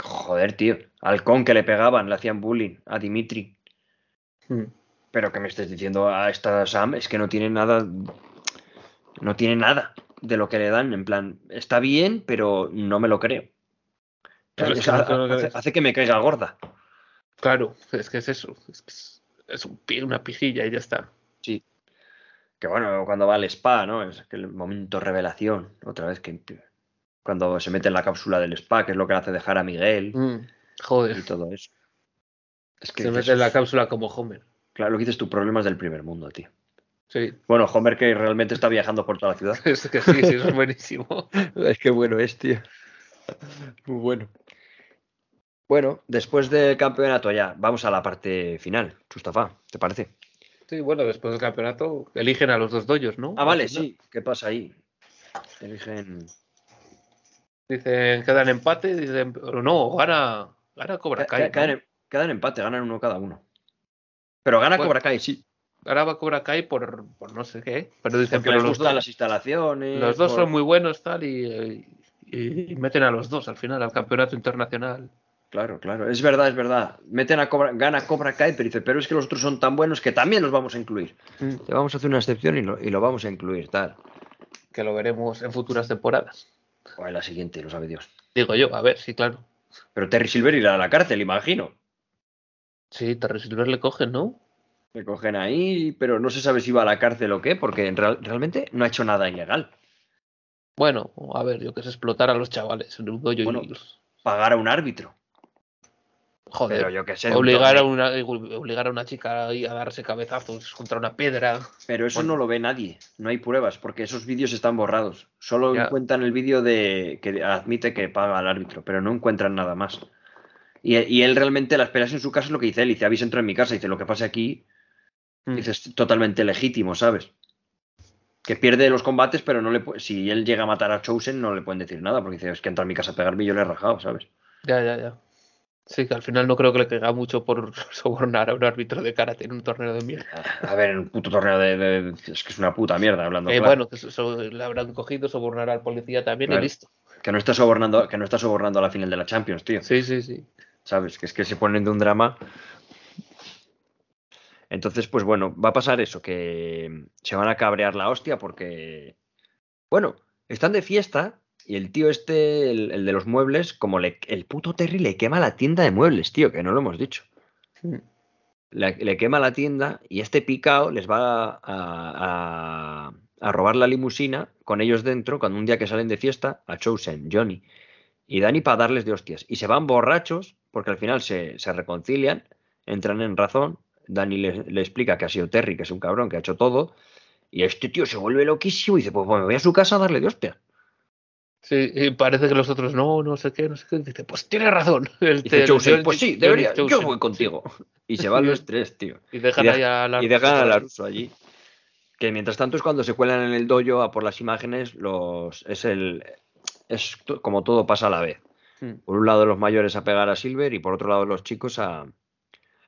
Joder, tío. Halcón que le pegaban, le hacían bullying a Dimitri. Mm. Pero que me estés diciendo a esta Sam es que no tiene nada. No tiene nada de lo que le dan. En plan, está bien, pero no me lo creo. Claro, es que hace, que me caiga gorda. Claro, es que es eso. Es, que es, es un una pijilla y ya está. Sí. Que bueno, cuando va al spa, ¿no? Es aquel momento revelación. Otra vez que. Cuando se mete en la cápsula del spa, que es lo que le hace dejar a Miguel Mm, y Joder, todo eso. Es que se mete en la cápsula como Homer. Claro, lo que dices tú, problemas del primer mundo, tío. Sí, Bueno, Homer que realmente está viajando por toda la ciudad. [laughs] es que sí, sí, eso es buenísimo. [laughs] Es que bueno es, tío. Muy bueno. Bueno, después del campeonato ya, vamos a la parte final. Chustafa, ¿te parece? Sí, bueno, después del campeonato eligen a los dos doyos, ¿no? Ah, vale, sí. ¿Qué pasa ahí? Eligen. Dicen, quedan empate, dicen, pero no, gana, gana Cobra Kai. ¿no? Quedan, en- quedan empate, ganan uno cada uno. Pero gana Bueno, Cobra Kai, sí. Va Cobra Kai por, por no sé qué. Pero dicen, Porque pero les los gustan dos, las instalaciones. los dos por- son muy buenos tal y, y- y meten a los dos al final al campeonato internacional. Claro, claro. Es verdad, es verdad. Meten a Cobra, gana Cobra Kai, pero dice, pero es que los otros son tan buenos que también los vamos a incluir. Te vamos a hacer una excepción y lo, y lo vamos a incluir, tal. Que lo veremos en futuras temporadas. O en la siguiente, lo sabe Dios. Digo yo, a ver, sí, claro. Pero Terry Silver irá a la cárcel, imagino. Sí, Terry Silver le cogen, ¿no? Le cogen ahí, pero no se sabe si va a la cárcel o qué, porque en real- realmente no ha hecho nada ilegal. Bueno, a ver, yo que sé, explotar a los chavales Bueno. y... Pagar a un árbitro. Joder, Pero yo que sé. obligar, a una, obligar a una chica a darse cabezazos contra una piedra. Pero eso Bueno. no lo ve nadie, no hay pruebas, porque esos vídeos están borrados. Solo Ya. encuentran el vídeo de que admite que paga al árbitro, pero no encuentran nada más. Y, y él realmente, las peleas en su casa es lo que dice él, dice, habéis entrado en mi casa, dice, lo que pase aquí, Mm. dice, es totalmente legítimo, ¿sabes? Que pierde los combates, pero no le si él llega a matar a Chosen, no le pueden decir nada, porque dice, es que entra a mi casa a pegarme y yo le he rajado, ¿sabes? Ya, ya, ya. Sí, que al final no creo que le caiga mucho por [laughs] sobornar a un árbitro de karate en un torneo de mierda. A ver, en un puto torneo de, de- es que es una puta mierda, hablando Eh, claro. bueno, que eso le habrán cogido, sobornar al policía también Claro. y listo. Que no está sobornando, que no está sobornando a la final de la Champions, tío. Sí, sí, sí. ¿Sabes? Que es que se ponen de un drama. Entonces, pues bueno, va a pasar eso, que se van a cabrear la hostia porque, bueno, están de fiesta y el tío este, el, el de los muebles, como le, el puto Terry le quema la tienda de muebles, tío, que no lo hemos dicho. Mm. Le, le quema la tienda y este picao les va a, a- a robar la limusina con ellos dentro, cuando un día que salen de fiesta, a Chosen, Johnny y Dani para darles de hostias. Y se van borrachos, porque al final se, se reconcilian, entran en razón. Dani le, le explica que ha sido Terry, que es un cabrón, que ha hecho todo. Y este tío se vuelve loquísimo y dice, pues, pues me voy a su casa a darle de hostia. Sí, y parece que los otros no, no sé qué, no sé qué. Dice, pues tiene razón. [laughs] El, dice Chosen, pues sí, debería, yo voy contigo. [laughs] Y se van los tres, tío. Y dejan Y ahí a la Y dejan a Laruso allí. Que mientras tanto es cuando se cuelan en el dojo a por las imágenes, los es el es como todo pasa a la vez. Mm. Por un lado los mayores a pegar a Silver y por otro lado los chicos a,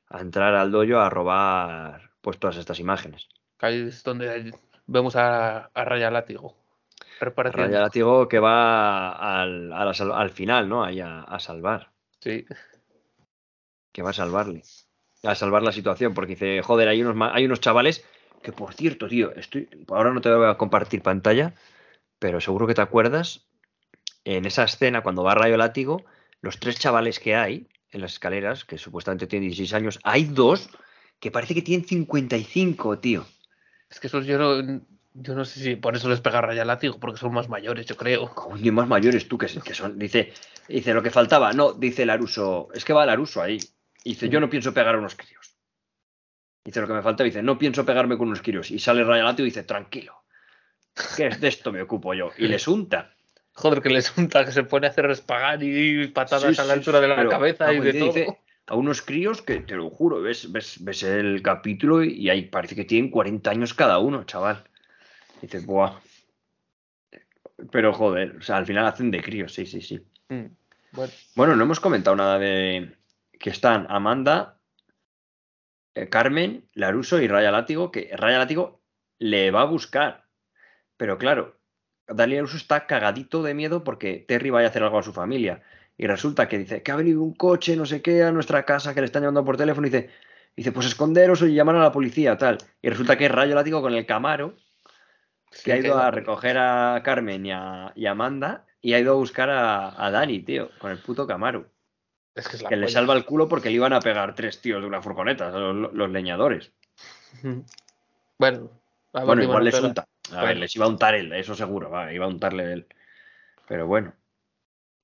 a entrar al dojo a robar pues todas estas imágenes. Ahí es donde vemos a, a Raya Látigo. Repartiendo. Raya Látigo que va al, a la sal- al final, ¿no? Ahí a, a salvar. Sí. Que va a salvarle. A salvar la situación. Porque dice, joder, hay unos, hay unos chavales que, por cierto, tío, estoy. Ahora no te voy a compartir pantalla, pero seguro que te acuerdas. En esa escena, cuando va Rayo Látigo, los tres chavales que hay en las escaleras, que supuestamente tienen 16 años, hay dos que parece que tienen 55, tío. Es que esos yo no, yo no sé si por eso les pega Raya Látigo, porque son más mayores, yo creo. Coño, más mayores tú que, que son. Dice, dice lo que faltaba. No, dice Laruso. Es que va Laruso ahí. Dice, yo no pienso pegar a unos críos. Dice lo que me falta. Dice, no pienso pegarme con unos críos. Y sale Raya Látigo y dice, tranquilo. Que de esto me ocupo yo. Y les unta. Joder, que les unta, que se pone a hacer espagar y patadas Sí, a la sí, altura de la pero, cabeza y de todo. dice, a unos críos que te lo juro, ves, ves, ves el capítulo y ahí parece que tienen 40 años cada uno, chaval. Dices, buah. Pero joder, o sea, al final hacen de críos, sí, sí, sí. Mm, Bueno, Bueno, no hemos comentado nada de que están Amanda, eh, Carmen, Laruso y Raya Látigo, que Raya Látigo le va a buscar. Pero claro, Daniel Laruso está cagadito de miedo porque Terry vaya a hacer algo a su familia. Y resulta que dice que ha venido un coche, no sé qué, a nuestra casa, que le están llamando por teléfono. Y dice, dice pues esconderos o llamar a la policía, tal. Y resulta que es Rayo Látigo con el Camaro, que ha ido a recoger a Carmen y a, y Amanda y ha ido a buscar a, a Dani, tío, con el puto Camaro. Es que es la Que le salva el culo porque le iban a pegar tres tíos de una furgoneta, los, los leñadores. [laughs] Bueno, Bueno, igual les unta. A ver, les iba a untar él, eso seguro, va, iba a untarle él. Pero bueno.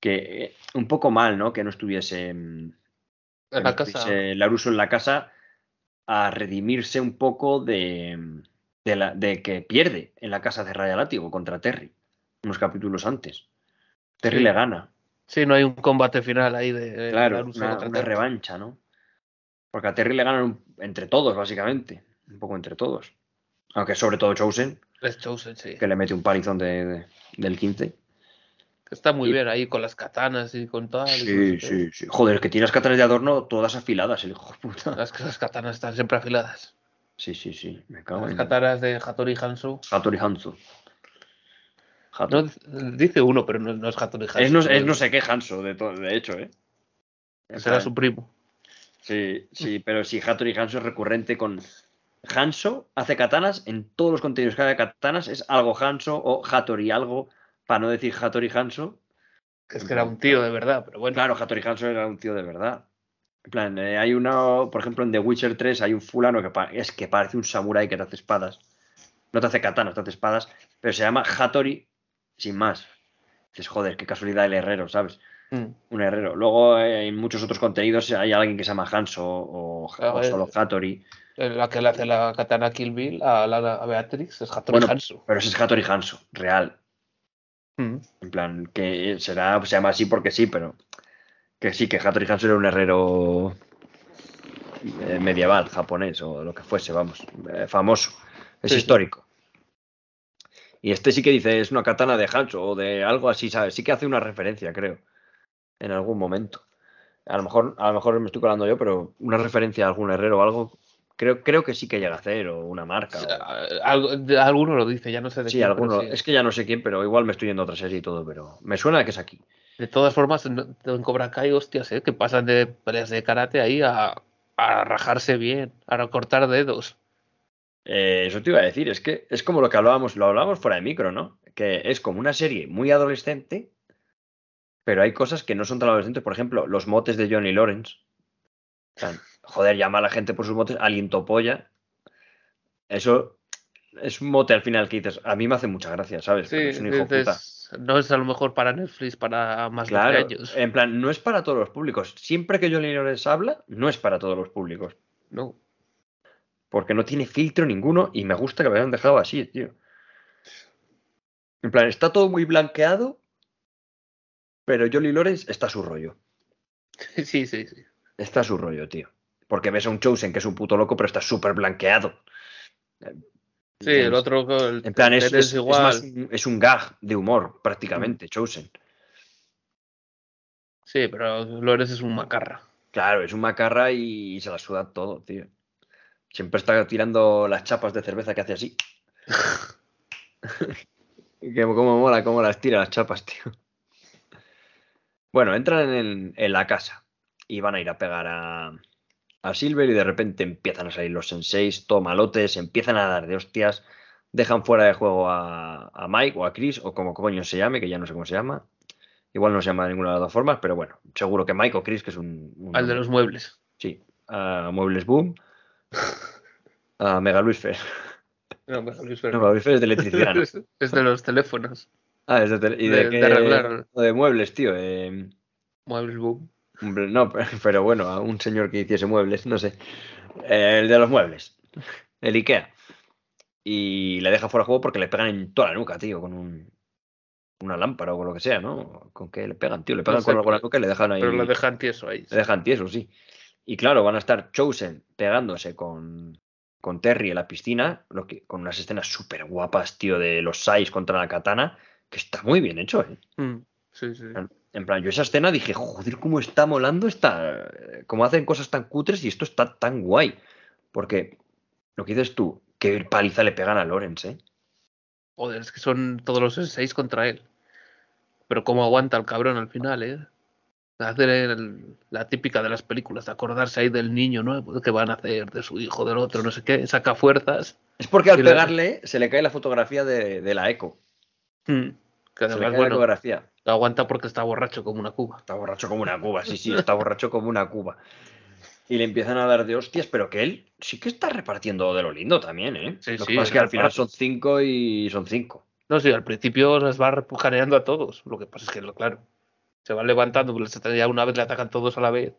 Que eh, un poco mal, ¿no? Que no estuviese, mm, que En no la casa. estuviese Laruso en la casa a redimirse un poco de, mm, de, la, de que pierde en la casa de Raya Látigo contra Terry, unos capítulos antes. Terry Sí. le gana. Sí, no hay un combate final ahí de, de Claro, Laruso una, revancha, ¿no? Porque a Terry le ganan entre todos, básicamente. Un poco entre todos. Aunque sobre todo Chosen, Es Chosen, sí. que le mete un palizón de, de- del 15. Está muy Y- bien ahí con las katanas y con tal. Sí, sí, sí. Joder, que tiene las katanas de adorno todas afiladas, el hijo de puta. Las, las katanas están siempre afiladas. Sí, sí, sí. Me cago Las en katanas de Hattori Hanzo. Hattori No, dice uno, pero no, no es Hattori Hanzo. es, no, es no sé qué Hanzo, de, de hecho, ¿eh? Será su primo. Sí, sí, pero sí, Hattori Hanzo es recurrente con. Hanzo hace katanas, en todos los contenidos que haga katanas es algo Hanzo o Hattori algo, para no decir Hattori Hanzo. Que es que era un tío de verdad, pero bueno. Claro, Hattori Hanzo era un tío de verdad. En plan, eh, hay uno, por ejemplo, en The Witcher 3 hay un fulano que es que parece un samurái que te hace espadas. No te hace katanas, te hace espadas, pero se llama Hattori sin más. Dices, joder, qué casualidad el herrero, ¿sabes? Mm. Un herrero. Luego eh, en muchos otros contenidos hay alguien que se llama Hanso o, o Ah, solo eh. Hattori. La que le hace la katana Kill Bill a, la, a Beatrix es Hattori Bueno, Hanzo. Pero ese es Hattori Hanso, real. Mm. En plan, que será, se llama así porque sí, pero que sí, que Hattori Hanzo era un herrero eh, medieval, japonés o lo que fuese, vamos, eh, famoso, es Sí, sí. histórico. Y este sí que dice, es una katana de Hanzo o de algo así, ¿sabes? Sí que hace una referencia, creo, en algún momento. A lo mejor, a lo mejor me estoy colando yo, pero una referencia a algún herrero o algo, creo, creo que sí que llega a hacer, o una marca. o- de- alguno lo dice, ya no sé de Sí, quién, pero alguno. sí. Es que ya no sé quién, pero igual me estoy yendo a otra serie y todo, pero me suena que es aquí. De todas formas, en, Cobra Kai, hostias, ¿eh? que pasan de peleas de karate ahí a, a rajarse bien, a cortar dedos. Eh, eso te iba a decir, es que es como lo que hablábamos, lo hablábamos fuera de micro, ¿no? Que es como una serie muy adolescente, pero hay cosas que no son tan adolescentes. Por ejemplo, los motes de Johnny Lawrence. O sea, joder, llama a la gente por sus motes, aliento polla. Eso es un mote al final que dices, a mí me hace mucha gracia, ¿sabes? Sí, es un hijo puta. dices, no es a lo mejor para Netflix, para más Claro, de años. en plan, no es para todos los públicos. Siempre que Johnny Lawrence habla, no es para todos los públicos. No. porque no tiene filtro ninguno y me gusta que lo hayan dejado así, tío. En plan, está todo muy blanqueado, pero Jolly Lawrence está a su rollo. [laughs] Sí, sí, sí. Está a su rollo, tío. Porque ves a un Chosen que es un puto loco, pero está súper blanqueado. Sí, el otro, el, En plan, el es, es- es igual. más es un gag de humor, prácticamente, Chosen. Sí, pero Lores es un macarra. Claro, es un macarra y se la suda todo, tío. Siempre está tirando las chapas de cerveza que hace así. [laughs] [laughs] que como mola, cómo las tira las chapas, tío. Bueno, entran en, en la casa y van a ir a pegar a, a Silver y de repente empiezan a salir los senseis, todo malotes, empiezan a dar de hostias, dejan fuera de juego a, a Mike o a Chris o como coño se llame, que ya no sé cómo se llama. Igual no se llama de ninguna de las dos formas, pero bueno, seguro que Mike o Chris, que es un... un Al de los muebles. Sí, a Muebles Boom, a Mega Luis Fer. No, Mega Luis No. Mega Luis Fer es de electricidad. ¿no? [laughs] es, de los teléfonos. Ah, es de, tele- ¿y de, De- qué? de arreglar. o de muebles, tío. eh, Muebles boom. No, [laughs] pero, bueno, a un señor que hiciese muebles, no sé. El de los muebles, el Ikea. Y le deja fuera de juego porque le pegan en toda la nuca, tío, con un, una lámpara o con lo que sea, ¿no? ¿Con qué le pegan, tío? Le pegan sé, con algo la nuca y le dejan ahí. Pero lo dejan tieso ahí. Le dejan tieso, sí. Y claro, van a estar Chosen pegándose con, con Terry en la piscina, lo que, con unas escenas súper guapas, tío, de los Sais contra la katana, que está muy bien hecho, ¿eh? Mm, Sí, sí. En plan, yo esa escena dije, joder, cómo está molando esta. Cómo hacen cosas tan cutres y esto está tan guay. Porque lo que dices tú, qué paliza le pegan a Lawrence, ¿eh? Joder, es que son todos los seis contra él. Pero cómo aguanta el cabrón al final, ¿eh? Hacer el- la típica de las películas, de acordarse ahí del niño, ¿no? Que van a hacer de su hijo, del otro, no sé qué, saca fuerzas. Es porque al le- pegarle se le cae la fotografía de, de la eco. Mm, Que además, la bueno, ecografía. aguanta porque está borracho como una cuba. Está borracho como una cuba, sí, sí, está borracho como una cuba. Y le empiezan a dar de hostias, pero que él sí que está repartiendo de lo lindo también, ¿eh? Sí, lo sí, que pasa es que al final son cinco y son cinco. No, sí, al principio les va repujaneando a todos. Lo que pasa es que, claro, se van levantando, pues ya una vez le atacan todos a la vez.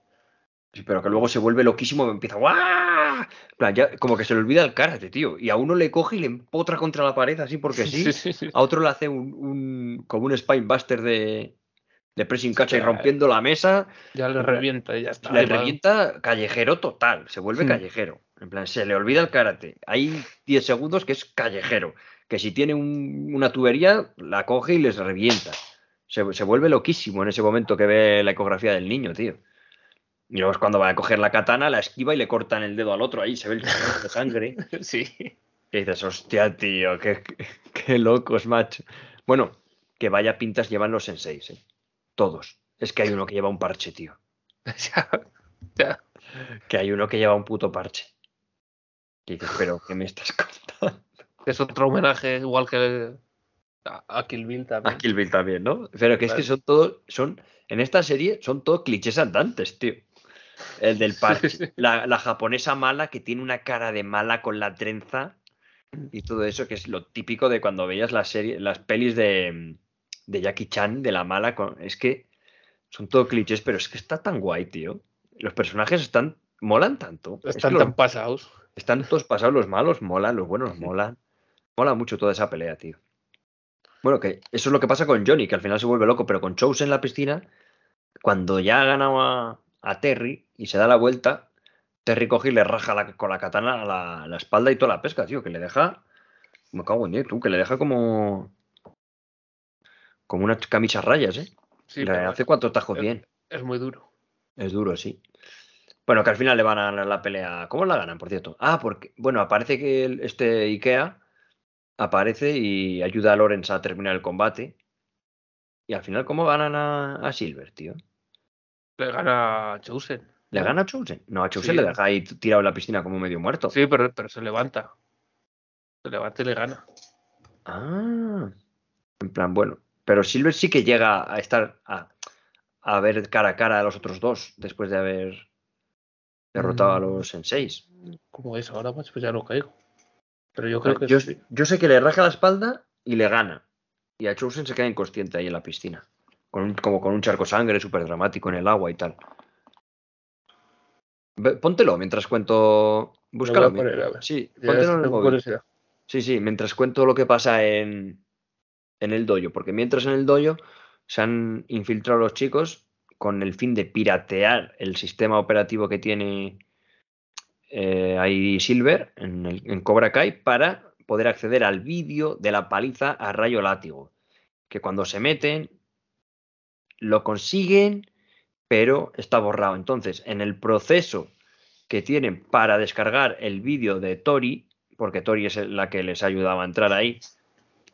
Pero que luego se vuelve loquísimo y empieza ¡guau! Plan, ya, como que se le olvida el karate, tío. Y a uno le coge y le empotra contra la pared así porque [laughs] sí. sí, sí. sí. A otro le hace un, un- como un Spinebuster de, de pressing catch y rompiendo la mesa. Ya le revienta y ya está. Le revienta callejero total, se vuelve Hmm. callejero. En plan, se le olvida el karate. Hay 10 segundos que es callejero. Que si tiene un- una tubería, la coge y les revienta. Se, se vuelve loquísimo en ese momento que ve la ecografía del niño, tío. Y luego es cuando va a coger la katana, la esquiva y le cortan el dedo al otro. Ahí se ve el de sangre. [laughs] Sí. Que dices, hostia, tío, qué, qué locos, macho. Bueno, que vaya pintas llevan los senseis, ¿eh? Todos. Es que hay uno que lleva un parche, tío. [laughs] ya, ya. Que hay uno que lleva un puto parche. Que dices, pero ¿qué me estás contando? Es otro homenaje igual que a, a Kill Bill también. A Kill Bill también, ¿no? Pero que es que son todos, son, en esta serie son todos clichés andantes, tío. El del parche. La, la japonesa mala que tiene una cara de mala con la trenza y todo eso, que es lo típico de cuando veías las serie, las pelis de, de Jackie Chan, de la mala. Con, es que Son todo clichés, pero es que está tan guay, tío. Los personajes están. molan tanto. Es Están los- tan pasados. están todos pasados, los malos molan, los buenos molan. Mola mucho toda esa pelea, tío. Bueno, que eso es lo que pasa con Johnny, que al final se vuelve loco, pero con Chose en la piscina, cuando ya ha ganado a, a Terry y se da la vuelta, Terry coge y le raja la- con la katana la, la espalda y toda la pesca, tío, que le deja. Me cago en Dios, tú, que le deja como. como una camisa a rayas, ¿eh? Sí, le pero hace cuatro tajos es- bien. es muy duro. Es duro, sí. Bueno, que al final le van a ganar la pelea. ¿Cómo la ganan, por cierto? Ah, porque, bueno, aparece que el- este Ikea aparece y ayuda a Lorenz a terminar el combate. Y al final, ¿cómo ganan a, a Silver, tío? Le gana Chosen. ¿Le gana a Chosen? No, a Chosen Sí. le deja ahí tirado en la piscina como medio muerto. Sí, pero, pero se levanta. Se levanta y le gana. Ah. En plan, bueno. Pero Silver sí que llega a estar a, a ver cara a cara a los otros dos después de haber derrotado a Mm. los senseis. ¿Cómo es ahora? Pues ya no caigo. Pero yo creo que yo, sí. yo sé que le raja la espalda y le gana. Y a Chosen se queda inconsciente ahí en la piscina. Con un- como con un charco de sangre súper dramático en el agua y tal. Ve- Póntelo mientras cuento. Lo Búscalo. poner. Sí, póntelo en el móvil. Sí, sí, mientras cuento lo que pasa en, en el dojo, porque mientras en el dojo se han infiltrado los chicos con el fin de piratear el sistema operativo que tiene eh, ahí Silver en, el- en Cobra Kai para poder acceder al vídeo de la paliza a rayo látigo. Que cuando se meten lo consiguen, pero está borrado. Entonces, en el proceso que tienen para descargar el vídeo de Tori, porque Tori es la que les ayudaba a entrar ahí,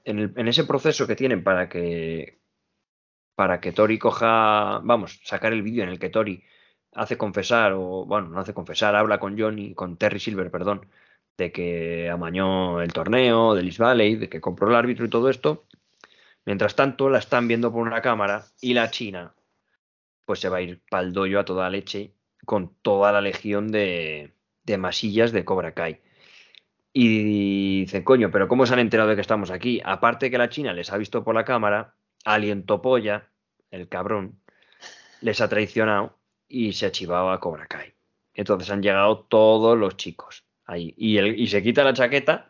en, ese proceso que tienen para que para que Tori coja, vamos, sacar el vídeo en el que Tori hace confesar, o bueno, no hace confesar, habla con Johnny, con Terry Silver, perdón, de que amañó el torneo de East Valley, de que compró el árbitro y todo esto. Mientras tanto, la están viendo por una cámara y la China, pues se va a ir pa'l dojo a toda leche con toda la legión de, de masillas de Cobra Kai. Y dicen, coño, pero ¿cómo se han enterado de que estamos aquí? Aparte que la China les ha visto por la cámara, aliento polla, el cabrón, les ha traicionado y se ha chivado a Cobra Kai. Entonces han llegado todos los chicos ahí. Y, y se quita la chaqueta,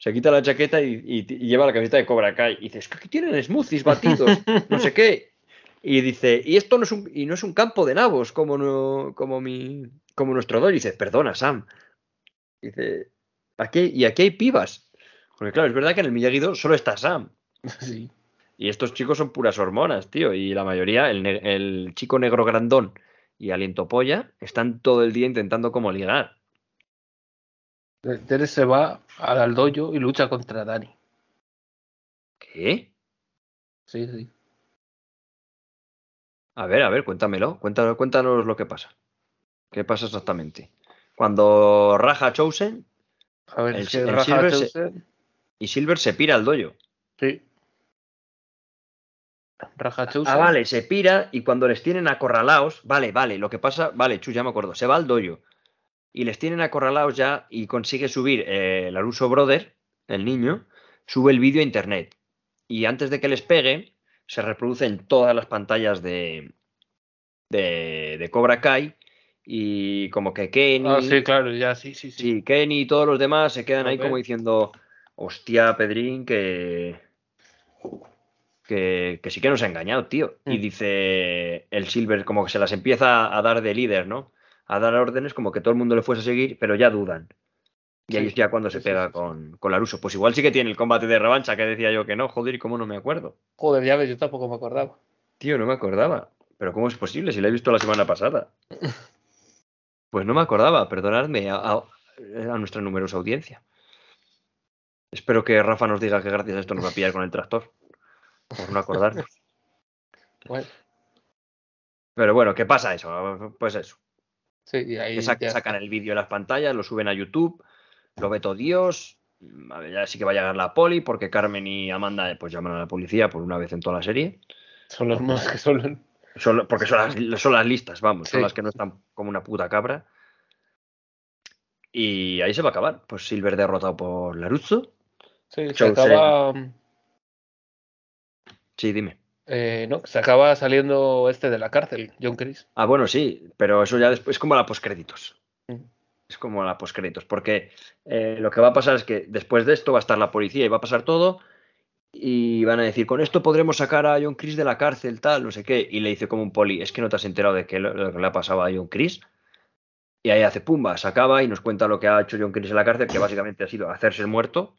se quita la chaqueta y, y- y lleva la camiseta de Cobra Kai. Y dice, es que aquí tienen smoothies batidos, no sé qué. Y dice, y esto no es un, y no es un campo de nabos como, no, como, mi, como nuestro dojo. Y dice, perdona, Sam. Dice, aquí, y aquí hay pibas. Porque claro, es verdad que en el Miyagi-Do solo está Sam. [laughs] Sí. Y estos chicos son puras hormonas, tío. Y la mayoría, el, el chico negro grandón y aliento polla, están todo el día intentando como ligar. Teres se va al dojo y lucha contra Dani. ¿Qué? Sí, sí. A ver, a ver, cuéntamelo. Cuéntanos, cuéntanos lo que pasa. ¿Qué pasa exactamente? Cuando raja Chosen A ver, El- Raja Silver se- Chosen- y Silver se pira al dojo. Sí. Raja Chosen. Ah, vale, se pira y cuando les tienen acorralados, vale, vale, lo que pasa, vale, Chu, ya me acuerdo, se va al dojo y les tienen acorralados ya y consigue subir eh, el Aruso Brother, el niño, sube el vídeo a internet y antes de que les peguen, se reproducen todas las pantallas de, de, de Cobra Kai y como que Kenny, Ah, sí, claro, ya, sí, sí, sí. sí, Kenny y todos los demás se quedan ahí como diciendo, hostia, Pedrín, que, que, que sí que nos ha engañado, tío. Y Mm. dice el Silver como que se las empieza a dar de líder, ¿no? A dar órdenes como que todo el mundo le fuese a seguir, pero ya dudan. Y ahí es ya cuando se pega con, con Laruso. Pues igual sí que tiene el combate de revancha que decía yo que no, joder, ¿y cómo no me acuerdo? Joder, ya ves, yo tampoco me acordaba. Tío, no me acordaba. Pero ¿cómo es posible si la he visto la semana pasada? [laughs] Pues no me acordaba, perdonadme a, a- a nuestra numerosa audiencia. Espero que Rafa nos diga que gracias a esto nos va a pillar con el tractor. Por no acordarnos. [laughs] Bueno, Pero bueno, ¿qué pasa eso? Pues eso. Sí, y ahí Que sa- ya sacan el vídeo en las pantallas, lo suben a YouTube, lo ve todo Dios. A ver, ya sí que va a llegar la poli, porque Carmen y Amanda pues llaman a la policía por una vez en toda la serie. Son los más que son. Son- porque son las, son las listas, vamos, son las que no están como una puta cabra. Y ahí se va a acabar. Pues Silver derrotado por Larusso. Sí, se acaba. Sí, dime. Eh, no, se acaba saliendo este de la cárcel, John Chris. Ah, bueno, sí, pero eso ya después es como la postcréditos. Mm. Es como la postcréditos, porque eh, lo que va a pasar es que después de esto va a estar la policía y va a pasar todo y van a decir, con esto podremos sacar a John Chris de la cárcel, tal, no sé qué. Y le dice como un poli, es que no te has enterado de qué lo, lo que le ha pasado a John Chris. Y ahí hace pumba, se acaba y nos cuenta lo que ha hecho John Chris en la cárcel, que básicamente ha sido hacerse el muerto.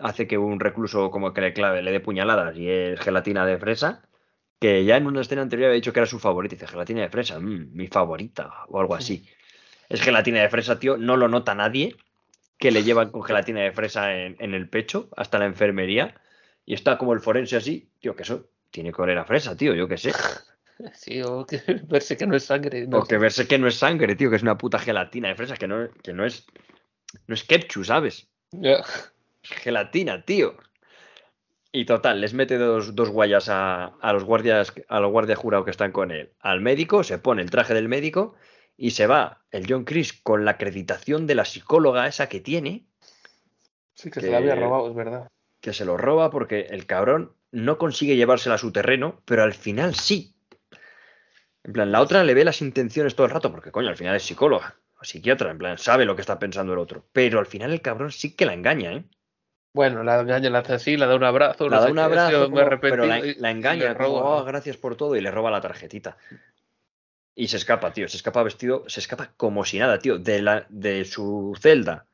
Hace que un recluso como que le clave, le dé puñaladas y es gelatina de fresa. Que ya en una escena anterior había dicho que era su favorita. Dice, gelatina de fresa, mm, mi favorita, o algo así. Es gelatina de fresa, tío, no lo nota nadie que le llevan con gelatina de fresa en, en el pecho hasta la enfermería. Y está como el forense así, tío, que eso tiene que oler a fresa, tío, yo qué sé. [laughs] Sí, o que [laughs] verse que no es sangre. No O que verse que no es sangre, tío, que es una puta gelatina de fresa, que no, que no es. No es ketchup, ¿sabes? Gelatina, tío. Y total, les mete dos, dos guayas a, a los guardias, a los guardias jurados que están con él. Al médico, se pone el traje del médico y se va el John Chris con la acreditación de la psicóloga esa que tiene, Sí, que se Que- la había robado, es verdad. que se lo roba porque el cabrón no consigue llevársela a su terreno, pero al final sí. En plan, la otra le ve las intenciones todo el rato, porque coño, al final es psicóloga o psiquiatra, en plan, sabe lo que está pensando el otro. Pero al final el cabrón sí que la engaña, ¿eh? Bueno, la engaña, la hace así, la da un abrazo. La no da un abrazo, como- pero la, engaña, le como, roba. "Oh, gracias por todo, y le roba la tarjetita. Y se escapa, tío, se escapa vestido, se escapa como si nada, tío, de, la, de su celda,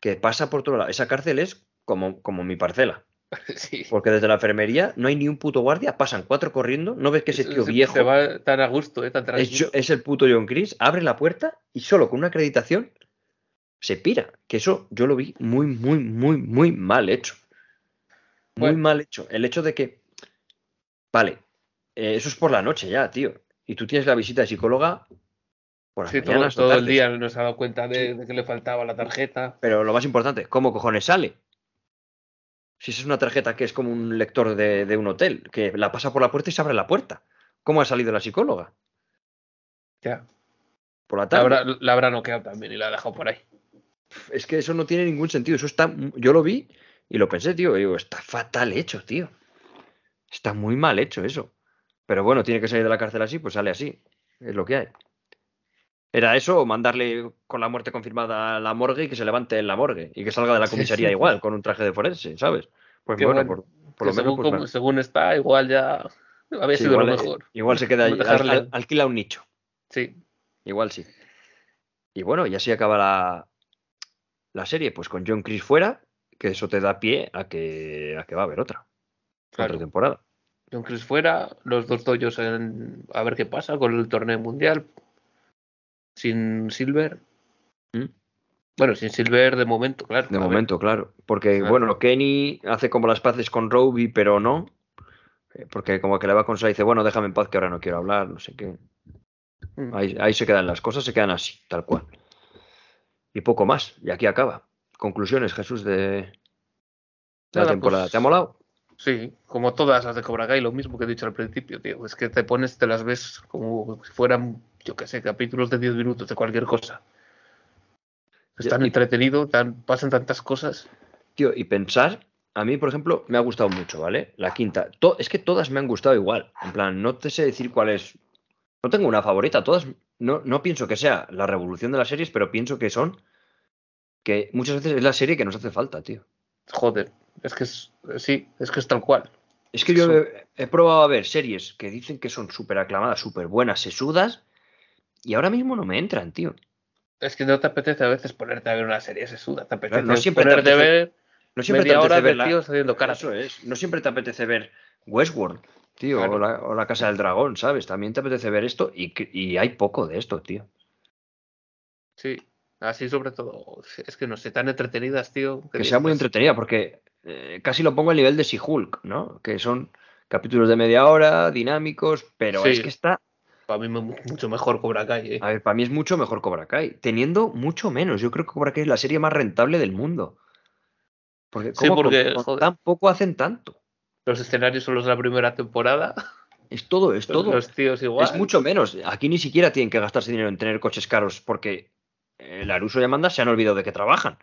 que pasa por todo lado. Esa cárcel es como, como mi parcela, [laughs] Sí. porque desde la enfermería no hay ni un puto guardia, pasan cuatro corriendo, no ves que ese tío Se- viejo Se va tan a gusto, eh, tan es, es el puto John Chris, abre la puerta y solo con una acreditación se pira. Que eso yo lo vi muy, muy, muy, muy mal hecho. Muy Bueno. mal hecho. El hecho de que, vale, eh, eso es por la noche ya, tío. Y tú tienes la visita de psicóloga por Sí, todo, mañanas todo el día nos ha dado cuenta de, de que le faltaba la tarjeta. Pero lo más importante, ¿cómo cojones sale? Si esa es una tarjeta que es como un lector de, de un hotel, que la pasa por la puerta y se abre la puerta. ¿Cómo ha salido la psicóloga? Ya. Por la La tarde. habrá, la habrá noqueado también y la ha dejado por ahí. Es que eso no tiene ningún sentido. Eso está. Yo lo vi y lo pensé, tío. digo, está fatal hecho, tío. Está muy mal hecho eso. Pero bueno, tiene que salir de la cárcel así, pues sale así. Es lo que hay. Era eso o mandarle con la muerte confirmada a la morgue y que se levante en la morgue y que salga de la comisaría sí. igual, con un traje de forense, ¿sabes? Pues Qué bueno, bueno. por, por lo Que menos. según, pues, como- según está, igual ya había Sí, sido igual, lo eh, mejor. igual se queda al- alquila un nicho. Sí. Igual sí. Y bueno, y así acaba la, la serie, pues con John Chris fuera, que eso te da pie a que, a que va a haber otra. Claro. Otra temporada. John Chris fuera, los dos doyos en, a ver qué pasa con el torneo mundial. Sin Silver. ¿Mm? Bueno, sin Silver de momento, claro. De ver. momento, claro. Porque, Claro. bueno, Kenny hace como las paces con Roby, pero no. Eh, Porque como que le va a consolar y dice, bueno, déjame en paz que ahora no quiero hablar, no sé qué. Mm. Ahí, ahí se quedan las cosas, se quedan así, tal cual. Y poco más. Y aquí acaba. Conclusiones, Jesús, de, de la temporada. pues- ¿Te ha molado? Sí, como todas las de Cobra Kai, lo mismo que he dicho al principio, tío. Es que te pones, te las ves como si fueran, yo qué sé, capítulos de 10 minutos de cualquier cosa. Es tan y- entretenido, tan, pasan tantas cosas. Tío, y pensar, a mí, por ejemplo, me ha gustado mucho, ¿vale? La quinta. To- es que todas me han gustado igual. En plan, no te sé decir cuál es. No tengo una favorita. Todas. No, no pienso que sea la revolución de las series, pero pienso que son. Que muchas veces es la serie que nos hace falta, tío. Joder, es que es, sí, es que es tal cual. Es que yo he, he probado a ver series que dicen que son súper aclamadas, súper buenas, sesudas, y ahora mismo no me entran, tío. Es que no te apetece a veces ponerte a ver una serie sesuda, te apetece no siempre te a apetece ver No siempre media te hora de tíos haciendo caras. Eso es. No siempre te apetece ver Westworld, tío, Claro. o, la, o La Casa del Dragón, ¿sabes? También te apetece ver esto y, y hay poco de esto, tío. Sí, así sobre todo. Es que no sé, tan entretenidas, tío. Que sea muy entretenida, porque eh, casi lo pongo al nivel de She-Hulk, ¿no? Que son capítulos de media hora, dinámicos, pero Sí. es que está. Para mí mu- mucho mejor Cobra Kai. eh. A ver, para mí es mucho mejor Cobra Kai, teniendo mucho menos. Yo creo que Cobra Kai es la serie más rentable del mundo. Porque, Sí, ¿cómo porque, con- con joder. tan poco hacen tanto. Los escenarios son los de la primera temporada. Es todo, es todo. Los tíos igual. Es mucho menos. Aquí ni siquiera tienen que gastarse dinero en tener coches caros porque el Aruso y Amanda se han olvidado de que trabajan.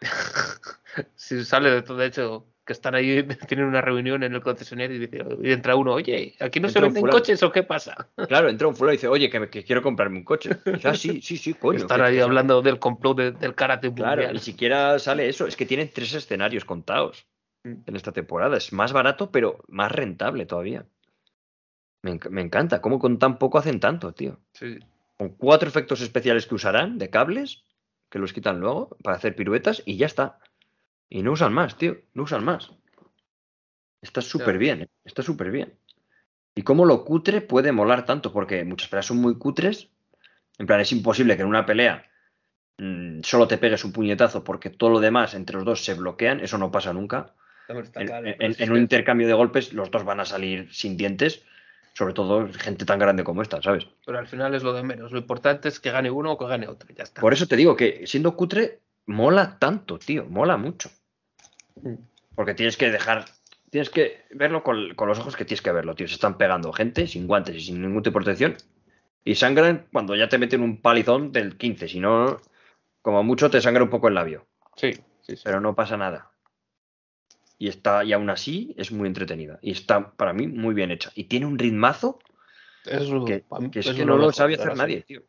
[laughs] Si sale de todo, de hecho, que están ahí, [laughs] tienen una reunión en el concesionario y, dice, y entra uno, oye, ¿aquí no se Entra un venden coches o qué pasa? [laughs] Claro, entra un fulano y dice, oye, que, quiero comprarme un coche. Dice, ah, sí, sí, sí, coño. Están ahí hablando del complot de- del karate Claro, mundial. ni siquiera sale eso. Es que tienen tres escenarios contados. En esta temporada. Es más barato, pero más rentable todavía. Me, enc- me encanta. ¿Cómo con tan poco hacen tanto, tío? Sí. Con cuatro efectos especiales que usarán de cables, que los quitan luego para hacer piruetas y ya está. Y no usan más, tío. No usan más. Está súper bien, ¿eh? está súper bien. Y cómo lo cutre puede molar tanto, porque muchas peleas son muy cutres. En plan, es imposible que en una pelea mm, solo te pegues un puñetazo porque todo lo demás entre los dos se bloquean. Eso no pasa nunca. Está En, claro, un intercambio de golpes, los dos van a salir sin dientes. Sobre todo gente tan grande como esta, ¿sabes? Pero al final es lo de menos. Lo importante es que gane uno o que gane otro. Ya está. Por eso te digo que siendo cutre, mola tanto, tío. Mola mucho. Mm. Porque tienes que dejar. Tienes que verlo con, con los ojos que tienes que verlo, tío. Se están pegando gente sin guantes y sin ningún tipo de protección. Y sangran cuando ya te meten un palizón del 15. Si no, como mucho te sangra un poco el labio. Sí, sí, sí. Pero no pasa nada. Y está, y aún así es muy entretenida. Y está, para mí, muy bien hecha. Y tiene un ritmazo que, es que no lo sabe hacer nadie, tío.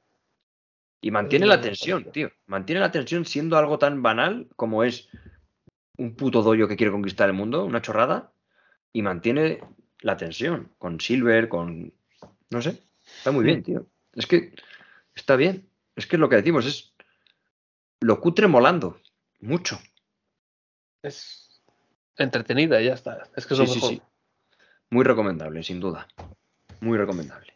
Y mantiene la tensión, tío. Mantiene la tensión siendo algo tan banal como es un puto doyo que quiere conquistar el mundo, una chorrada, y mantiene la tensión con Silver, con... No sé, está muy bien, tío. Es que está bien. Es que lo que decimos, es lo cutre molando. Mucho. Es entretenida, ya está. Es que es Sí, lo sí, mejor. sí. Muy recomendable, sin duda. Muy recomendable.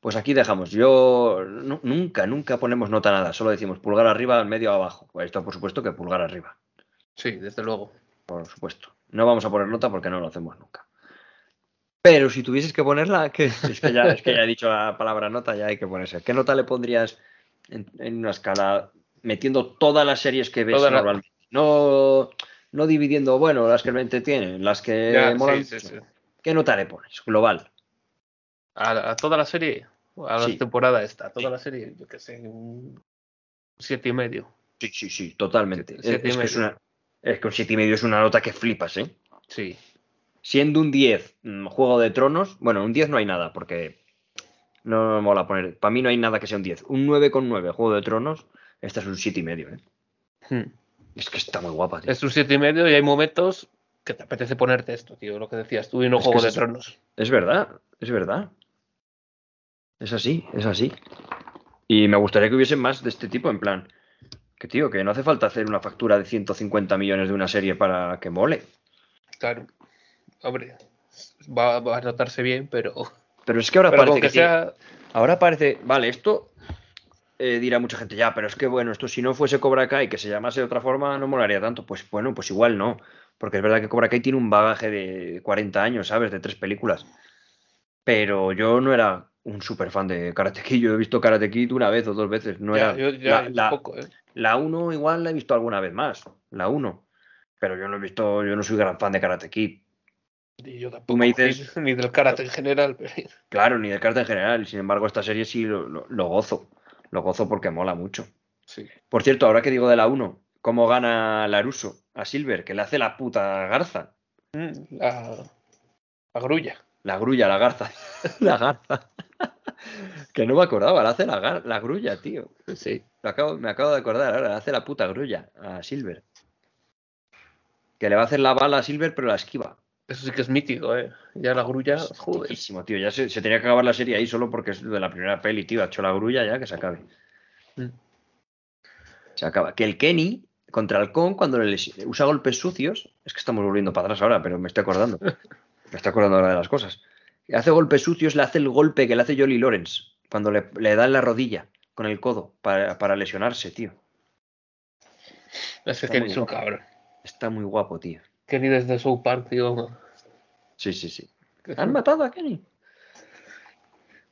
Pues aquí dejamos. Yo nu- nunca, nunca ponemos nota nada. Solo decimos pulgar arriba, medio abajo. Pues esto, por supuesto, que pulgar arriba. Sí, desde luego. Por supuesto. No vamos a poner nota porque no lo hacemos nunca. Pero si tuvieses que ponerla, que [laughs] es que ya, es que ya he dicho la palabra nota, ya hay que ponerse. ¿Qué nota le pondrías en, en una escala metiendo todas las series que ves Toda la- normalmente? No, no dividiendo, bueno, las que me entretienen, las que Ya, molan sí, sí, sí. ¿Qué nota le pones? Global. A, a toda la serie, a la temporada esta, a toda la serie, yo qué sé, un siete y medio. Sí, sí, sí, totalmente. Siete- siete y es, que es, medio. una, es que un 7 y medio es una nota que flipas, ¿eh? Sí, Siendo un 10, mm, Juego de Tronos, bueno, un 10 no hay nada, porque no me mola poner. Para mí no hay nada que sea un 10. Un 9,9, Juego de Tronos, esta es un 7 y medio, ¿eh? Hmm. Es que está muy guapa, tío. es un siete y medio y hay momentos que te apetece ponerte esto, tío, lo que decías tú y no Es Juego de. Tronos. Es verdad, es verdad. Es así, es así. Y me gustaría que hubiesen más de este tipo, en plan. Que tío, que no hace falta hacer una factura de 150 millones de una serie para que mole. Claro, hombre, va, va a notarse bien, pero, Pero es que ahora pero parece que. Ahora parece, vale, esto eh, dirá mucha gente, ya, pero es que bueno, esto si no fuese Cobra Kai, que se llamase de otra forma, no molaría tanto. Pues bueno, pues igual no. Porque es verdad que Cobra Kai tiene un bagaje de 40 años, ¿sabes? De tres películas. Pero yo no era un super fan de Karate Kid. Yo he visto Karate Kid una vez o dos veces. No Ya, era. yo, ya, la, la, ¿eh? la 1 igual la he visto alguna vez más. La 1. Pero yo no he visto, yo no soy gran fan de Karate Kid. Y yo tampoco, me dices- ni, [laughs] ni del karate en general, pero Claro, ni de Karate en general. Sin embargo, esta serie sí lo, lo- lo gozo. Lo gozo porque mola mucho. sí. Por cierto, ahora que digo de la 1, ¿cómo gana Laruso a Silver? Que le hace la puta garza. Mm, La, la grulla. La grulla, la garza. [laughs] la garza. que no me acordaba, le hace la, gar- la grulla, tío. Sí. Lo acabo- me acabo de acordar ahora, le hace la puta grulla a Silver. Que le va a hacer la bala a Silver, pero la esquiva. Eso sí que es mítico, ¿eh? Ya la grulla, Es joder. tío. Ya se, se tenía que acabar la serie ahí solo porque es de la primera peli, tío. Ha hecho la grulla ya que se acabe. Mm. Se acaba. Que el Kenny contra el Kong, cuando le usa golpes sucios, es que estamos volviendo para atrás ahora, pero me estoy acordando. [laughs] me estoy acordando ahora de las cosas. Le hace golpes sucios, le hace el golpe que le hace Jolly Lawrence cuando le, le da en la rodilla con el codo para, para lesionarse, tío. Que muy es un cabrón. Está muy guapo, tío. Ni desde South Park. Sí, sí, sí. ¿Han matado a Kenny?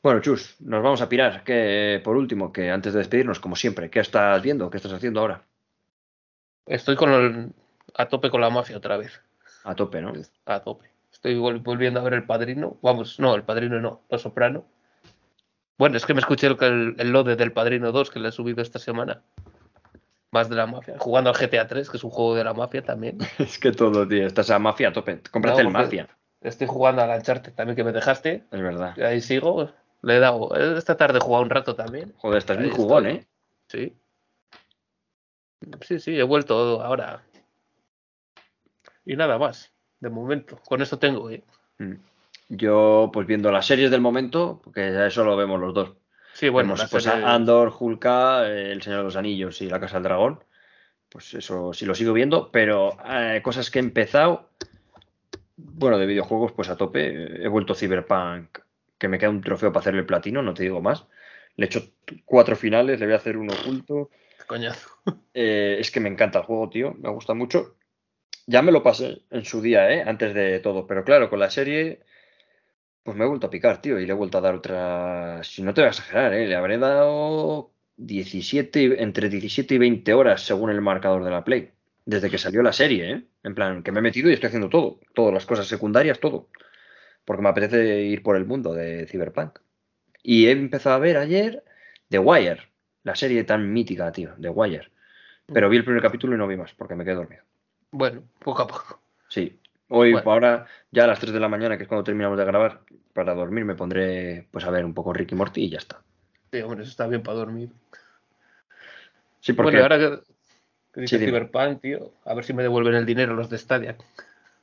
Bueno, Chus, nos vamos a pirar. Que por último, que antes de despedirnos, como siempre, ¿qué estás viendo? ¿Qué estás haciendo ahora? Estoy con el, a tope con la mafia otra vez. A tope, ¿no? A tope. Estoy vol- volviendo a ver El Padrino. Vamos, no, El Padrino no, Los Soprano. Bueno, es que me escuché el, el, el lode del Padrino 2 que le he subido esta semana. Más de la mafia. Jugando al GTA 3, que es un juego de la mafia también. [laughs] es que todo, tío. Estás a mafia a tope. Cómprate No, el mafia. Estoy jugando al Uncharted también que me dejaste. Es verdad. y Ahí sigo. Le he dado. Esta tarde he jugado un rato también. Joder, estás muy jugón, estoy. ¿eh? Sí. Sí, sí, he vuelto ahora. Y nada más. De momento. Con eso tengo, ¿eh? Mm. Yo, pues viendo las series del momento, porque eso lo vemos los dos. Sí, bueno, Vemos pues serie- Andor, Hulka, El Señor de los Anillos y La Casa del Dragón. Pues eso sí lo sigo viendo, pero eh, cosas que he empezado, bueno, de videojuegos, pues a tope. He vuelto Cyberpunk, que me queda un trofeo para hacerle el platino, no te digo más. Le he hecho cuatro finales, le voy a hacer uno oculto. Qué coñazo. [laughs] Eh, es que me encanta el juego, tío, me gusta mucho. Ya me lo pasé en su día, ¿eh? Antes de todo, pero claro, con la serie, pues me he vuelto a picar, tío, y le he vuelto a dar otra. Si no te voy a exagerar, ¿eh? Le habré dado 17, y- entre 17 y 20 horas según el marcador de la Play. Desde que salió la serie, ¿eh? En plan, que me he metido y estoy haciendo todo. Todas las cosas secundarias, todo. Porque me apetece ir por el mundo de Cyberpunk. Y he empezado a ver ayer The Wire, la serie tan mítica, tío, The Wire. Pero vi el primer capítulo y no vi más, porque me quedé dormido. Bueno, poco a poco. Sí. Hoy, Bueno. ahora, ya a las 3 de la mañana, que es cuando terminamos de grabar, para dormir me pondré pues a ver un poco Ricky Morty y ya está. Sí, hombre, eso está bien para dormir. Sí, porque, Bueno, ahora que, dice Sí. Cyberpunk, tío, a ver si me devuelven el dinero los de Stadia.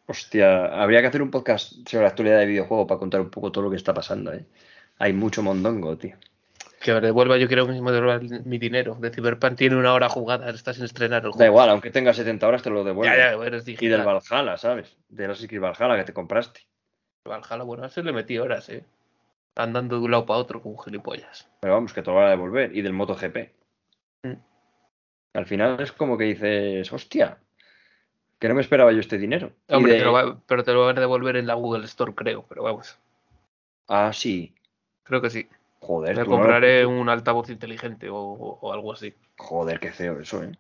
hostia, habría que hacer un podcast sobre la actualidad de videojuego para contar un poco todo lo que está pasando, ¿eh? Hay mucho mondongo, tío. Que me devuelva, yo quiero me devuelvan mi dinero. De Cyberpunk tiene una hora jugada, está sin estrenar el Da juego. igual, aunque tenga 70 horas te lo devuelvo. Ya, ya, eres y del. Valhalla, ¿sabes? De los X Valhalla que te compraste. Valhalla, bueno, a ese le metí horas, eh. Andando de un lado para otro con gilipollas. Pero vamos, que te lo van a devolver. Y del MotoGP. Mm. Al final es como que dices, hostia, que no me esperaba yo este dinero. Hombre, de- te lo va- pero te lo van a devolver en la Google Store, creo, pero vamos. Ah, sí. Creo que sí. Joder, Me tú no lo- compraré un altavoz inteligente o, o- o algo así. Joder, qué feo eso, ¿eh?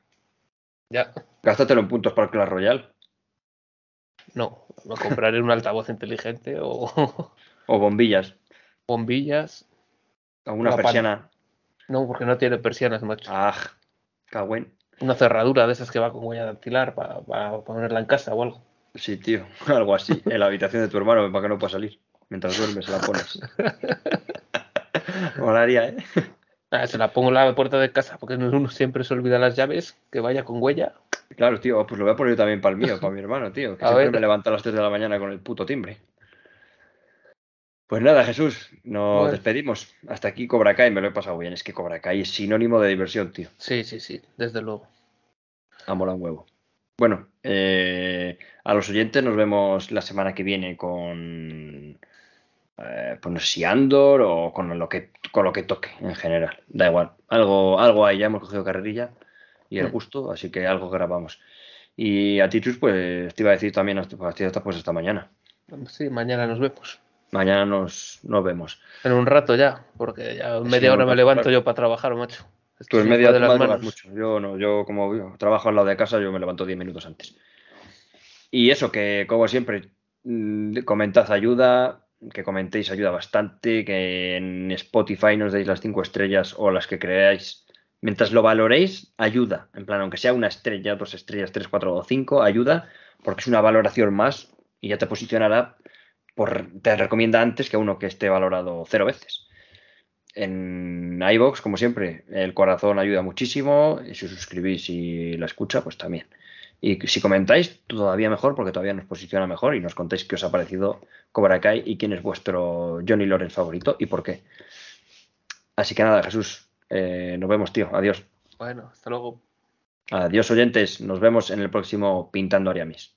Ya. Gástatelo en puntos para el Clash Royale. No, me compraré un altavoz inteligente o O bombillas. [laughs] bombillas. O una Una pan- persiana. No, porque no tiene persianas, macho. Ah, cagüen. Una cerradura de esas que va con huella dactilar para ponerla en casa o algo. Sí, tío. [laughs] Algo así. En la habitación de tu hermano para que no pueda salir. Mientras duermes se la pones. [laughs] [laughs] Molaría, ¿eh? Ah, se la pongo en la puerta de casa porque uno siempre se olvida las llaves, que vaya con huella. Claro, tío, pues lo voy a poner yo también para el mío, [laughs] para mi hermano, tío, que A siempre ver. me levanta a las 3 de la mañana con el puto timbre. Pues nada, Jesús, nos Bueno. despedimos. Hasta aquí Cobra Kai, me lo he pasado bien. Es que Cobra Kai es sinónimo de diversión, tío. Sí, sí, sí, desde luego. Ha molado un huevo. Bueno, eh, a los oyentes nos vemos la semana que viene con, eh, pues no sé si Andor o con lo que con lo que toque en general. Da igual. Algo, algo hay, ya hemos cogido carrerilla y el gusto, así que algo grabamos. Y a ti, Chus, pues te iba a decir también hasta, hasta, pues hasta mañana. Sí, mañana nos vemos. Mañana nos, nos vemos. En un rato ya, porque ya Sí, media hora me levanto claro. yo para trabajar, macho. Tú en media de las manos. mucho. Yo no, yo como yo trabajo al lado de casa, yo me levanto 10 minutos antes. Y eso, que como siempre, mm, comentad ayuda, que comentéis ayuda bastante, que en Spotify nos deis las 5 estrellas o las que creáis. Mientras lo valoréis, ayuda. En plan, aunque sea una estrella, dos estrellas, tres, cuatro o cinco, ayuda, porque es una valoración más y ya te posicionará, por, te recomienda antes que uno que esté valorado cero veces. En iBox, como siempre, el corazón ayuda muchísimo. Si os suscribís y la escucha, pues también. Y si comentáis, todavía mejor, porque todavía nos posiciona mejor y nos contáis qué os ha parecido Cobra Kai y quién es vuestro Johnny Lawrence favorito y por qué. Así que nada, Jesús, eh, nos vemos, tío. Adiós. Bueno, hasta luego. Adiós, oyentes. Nos vemos en el próximo Pintando Ariamis.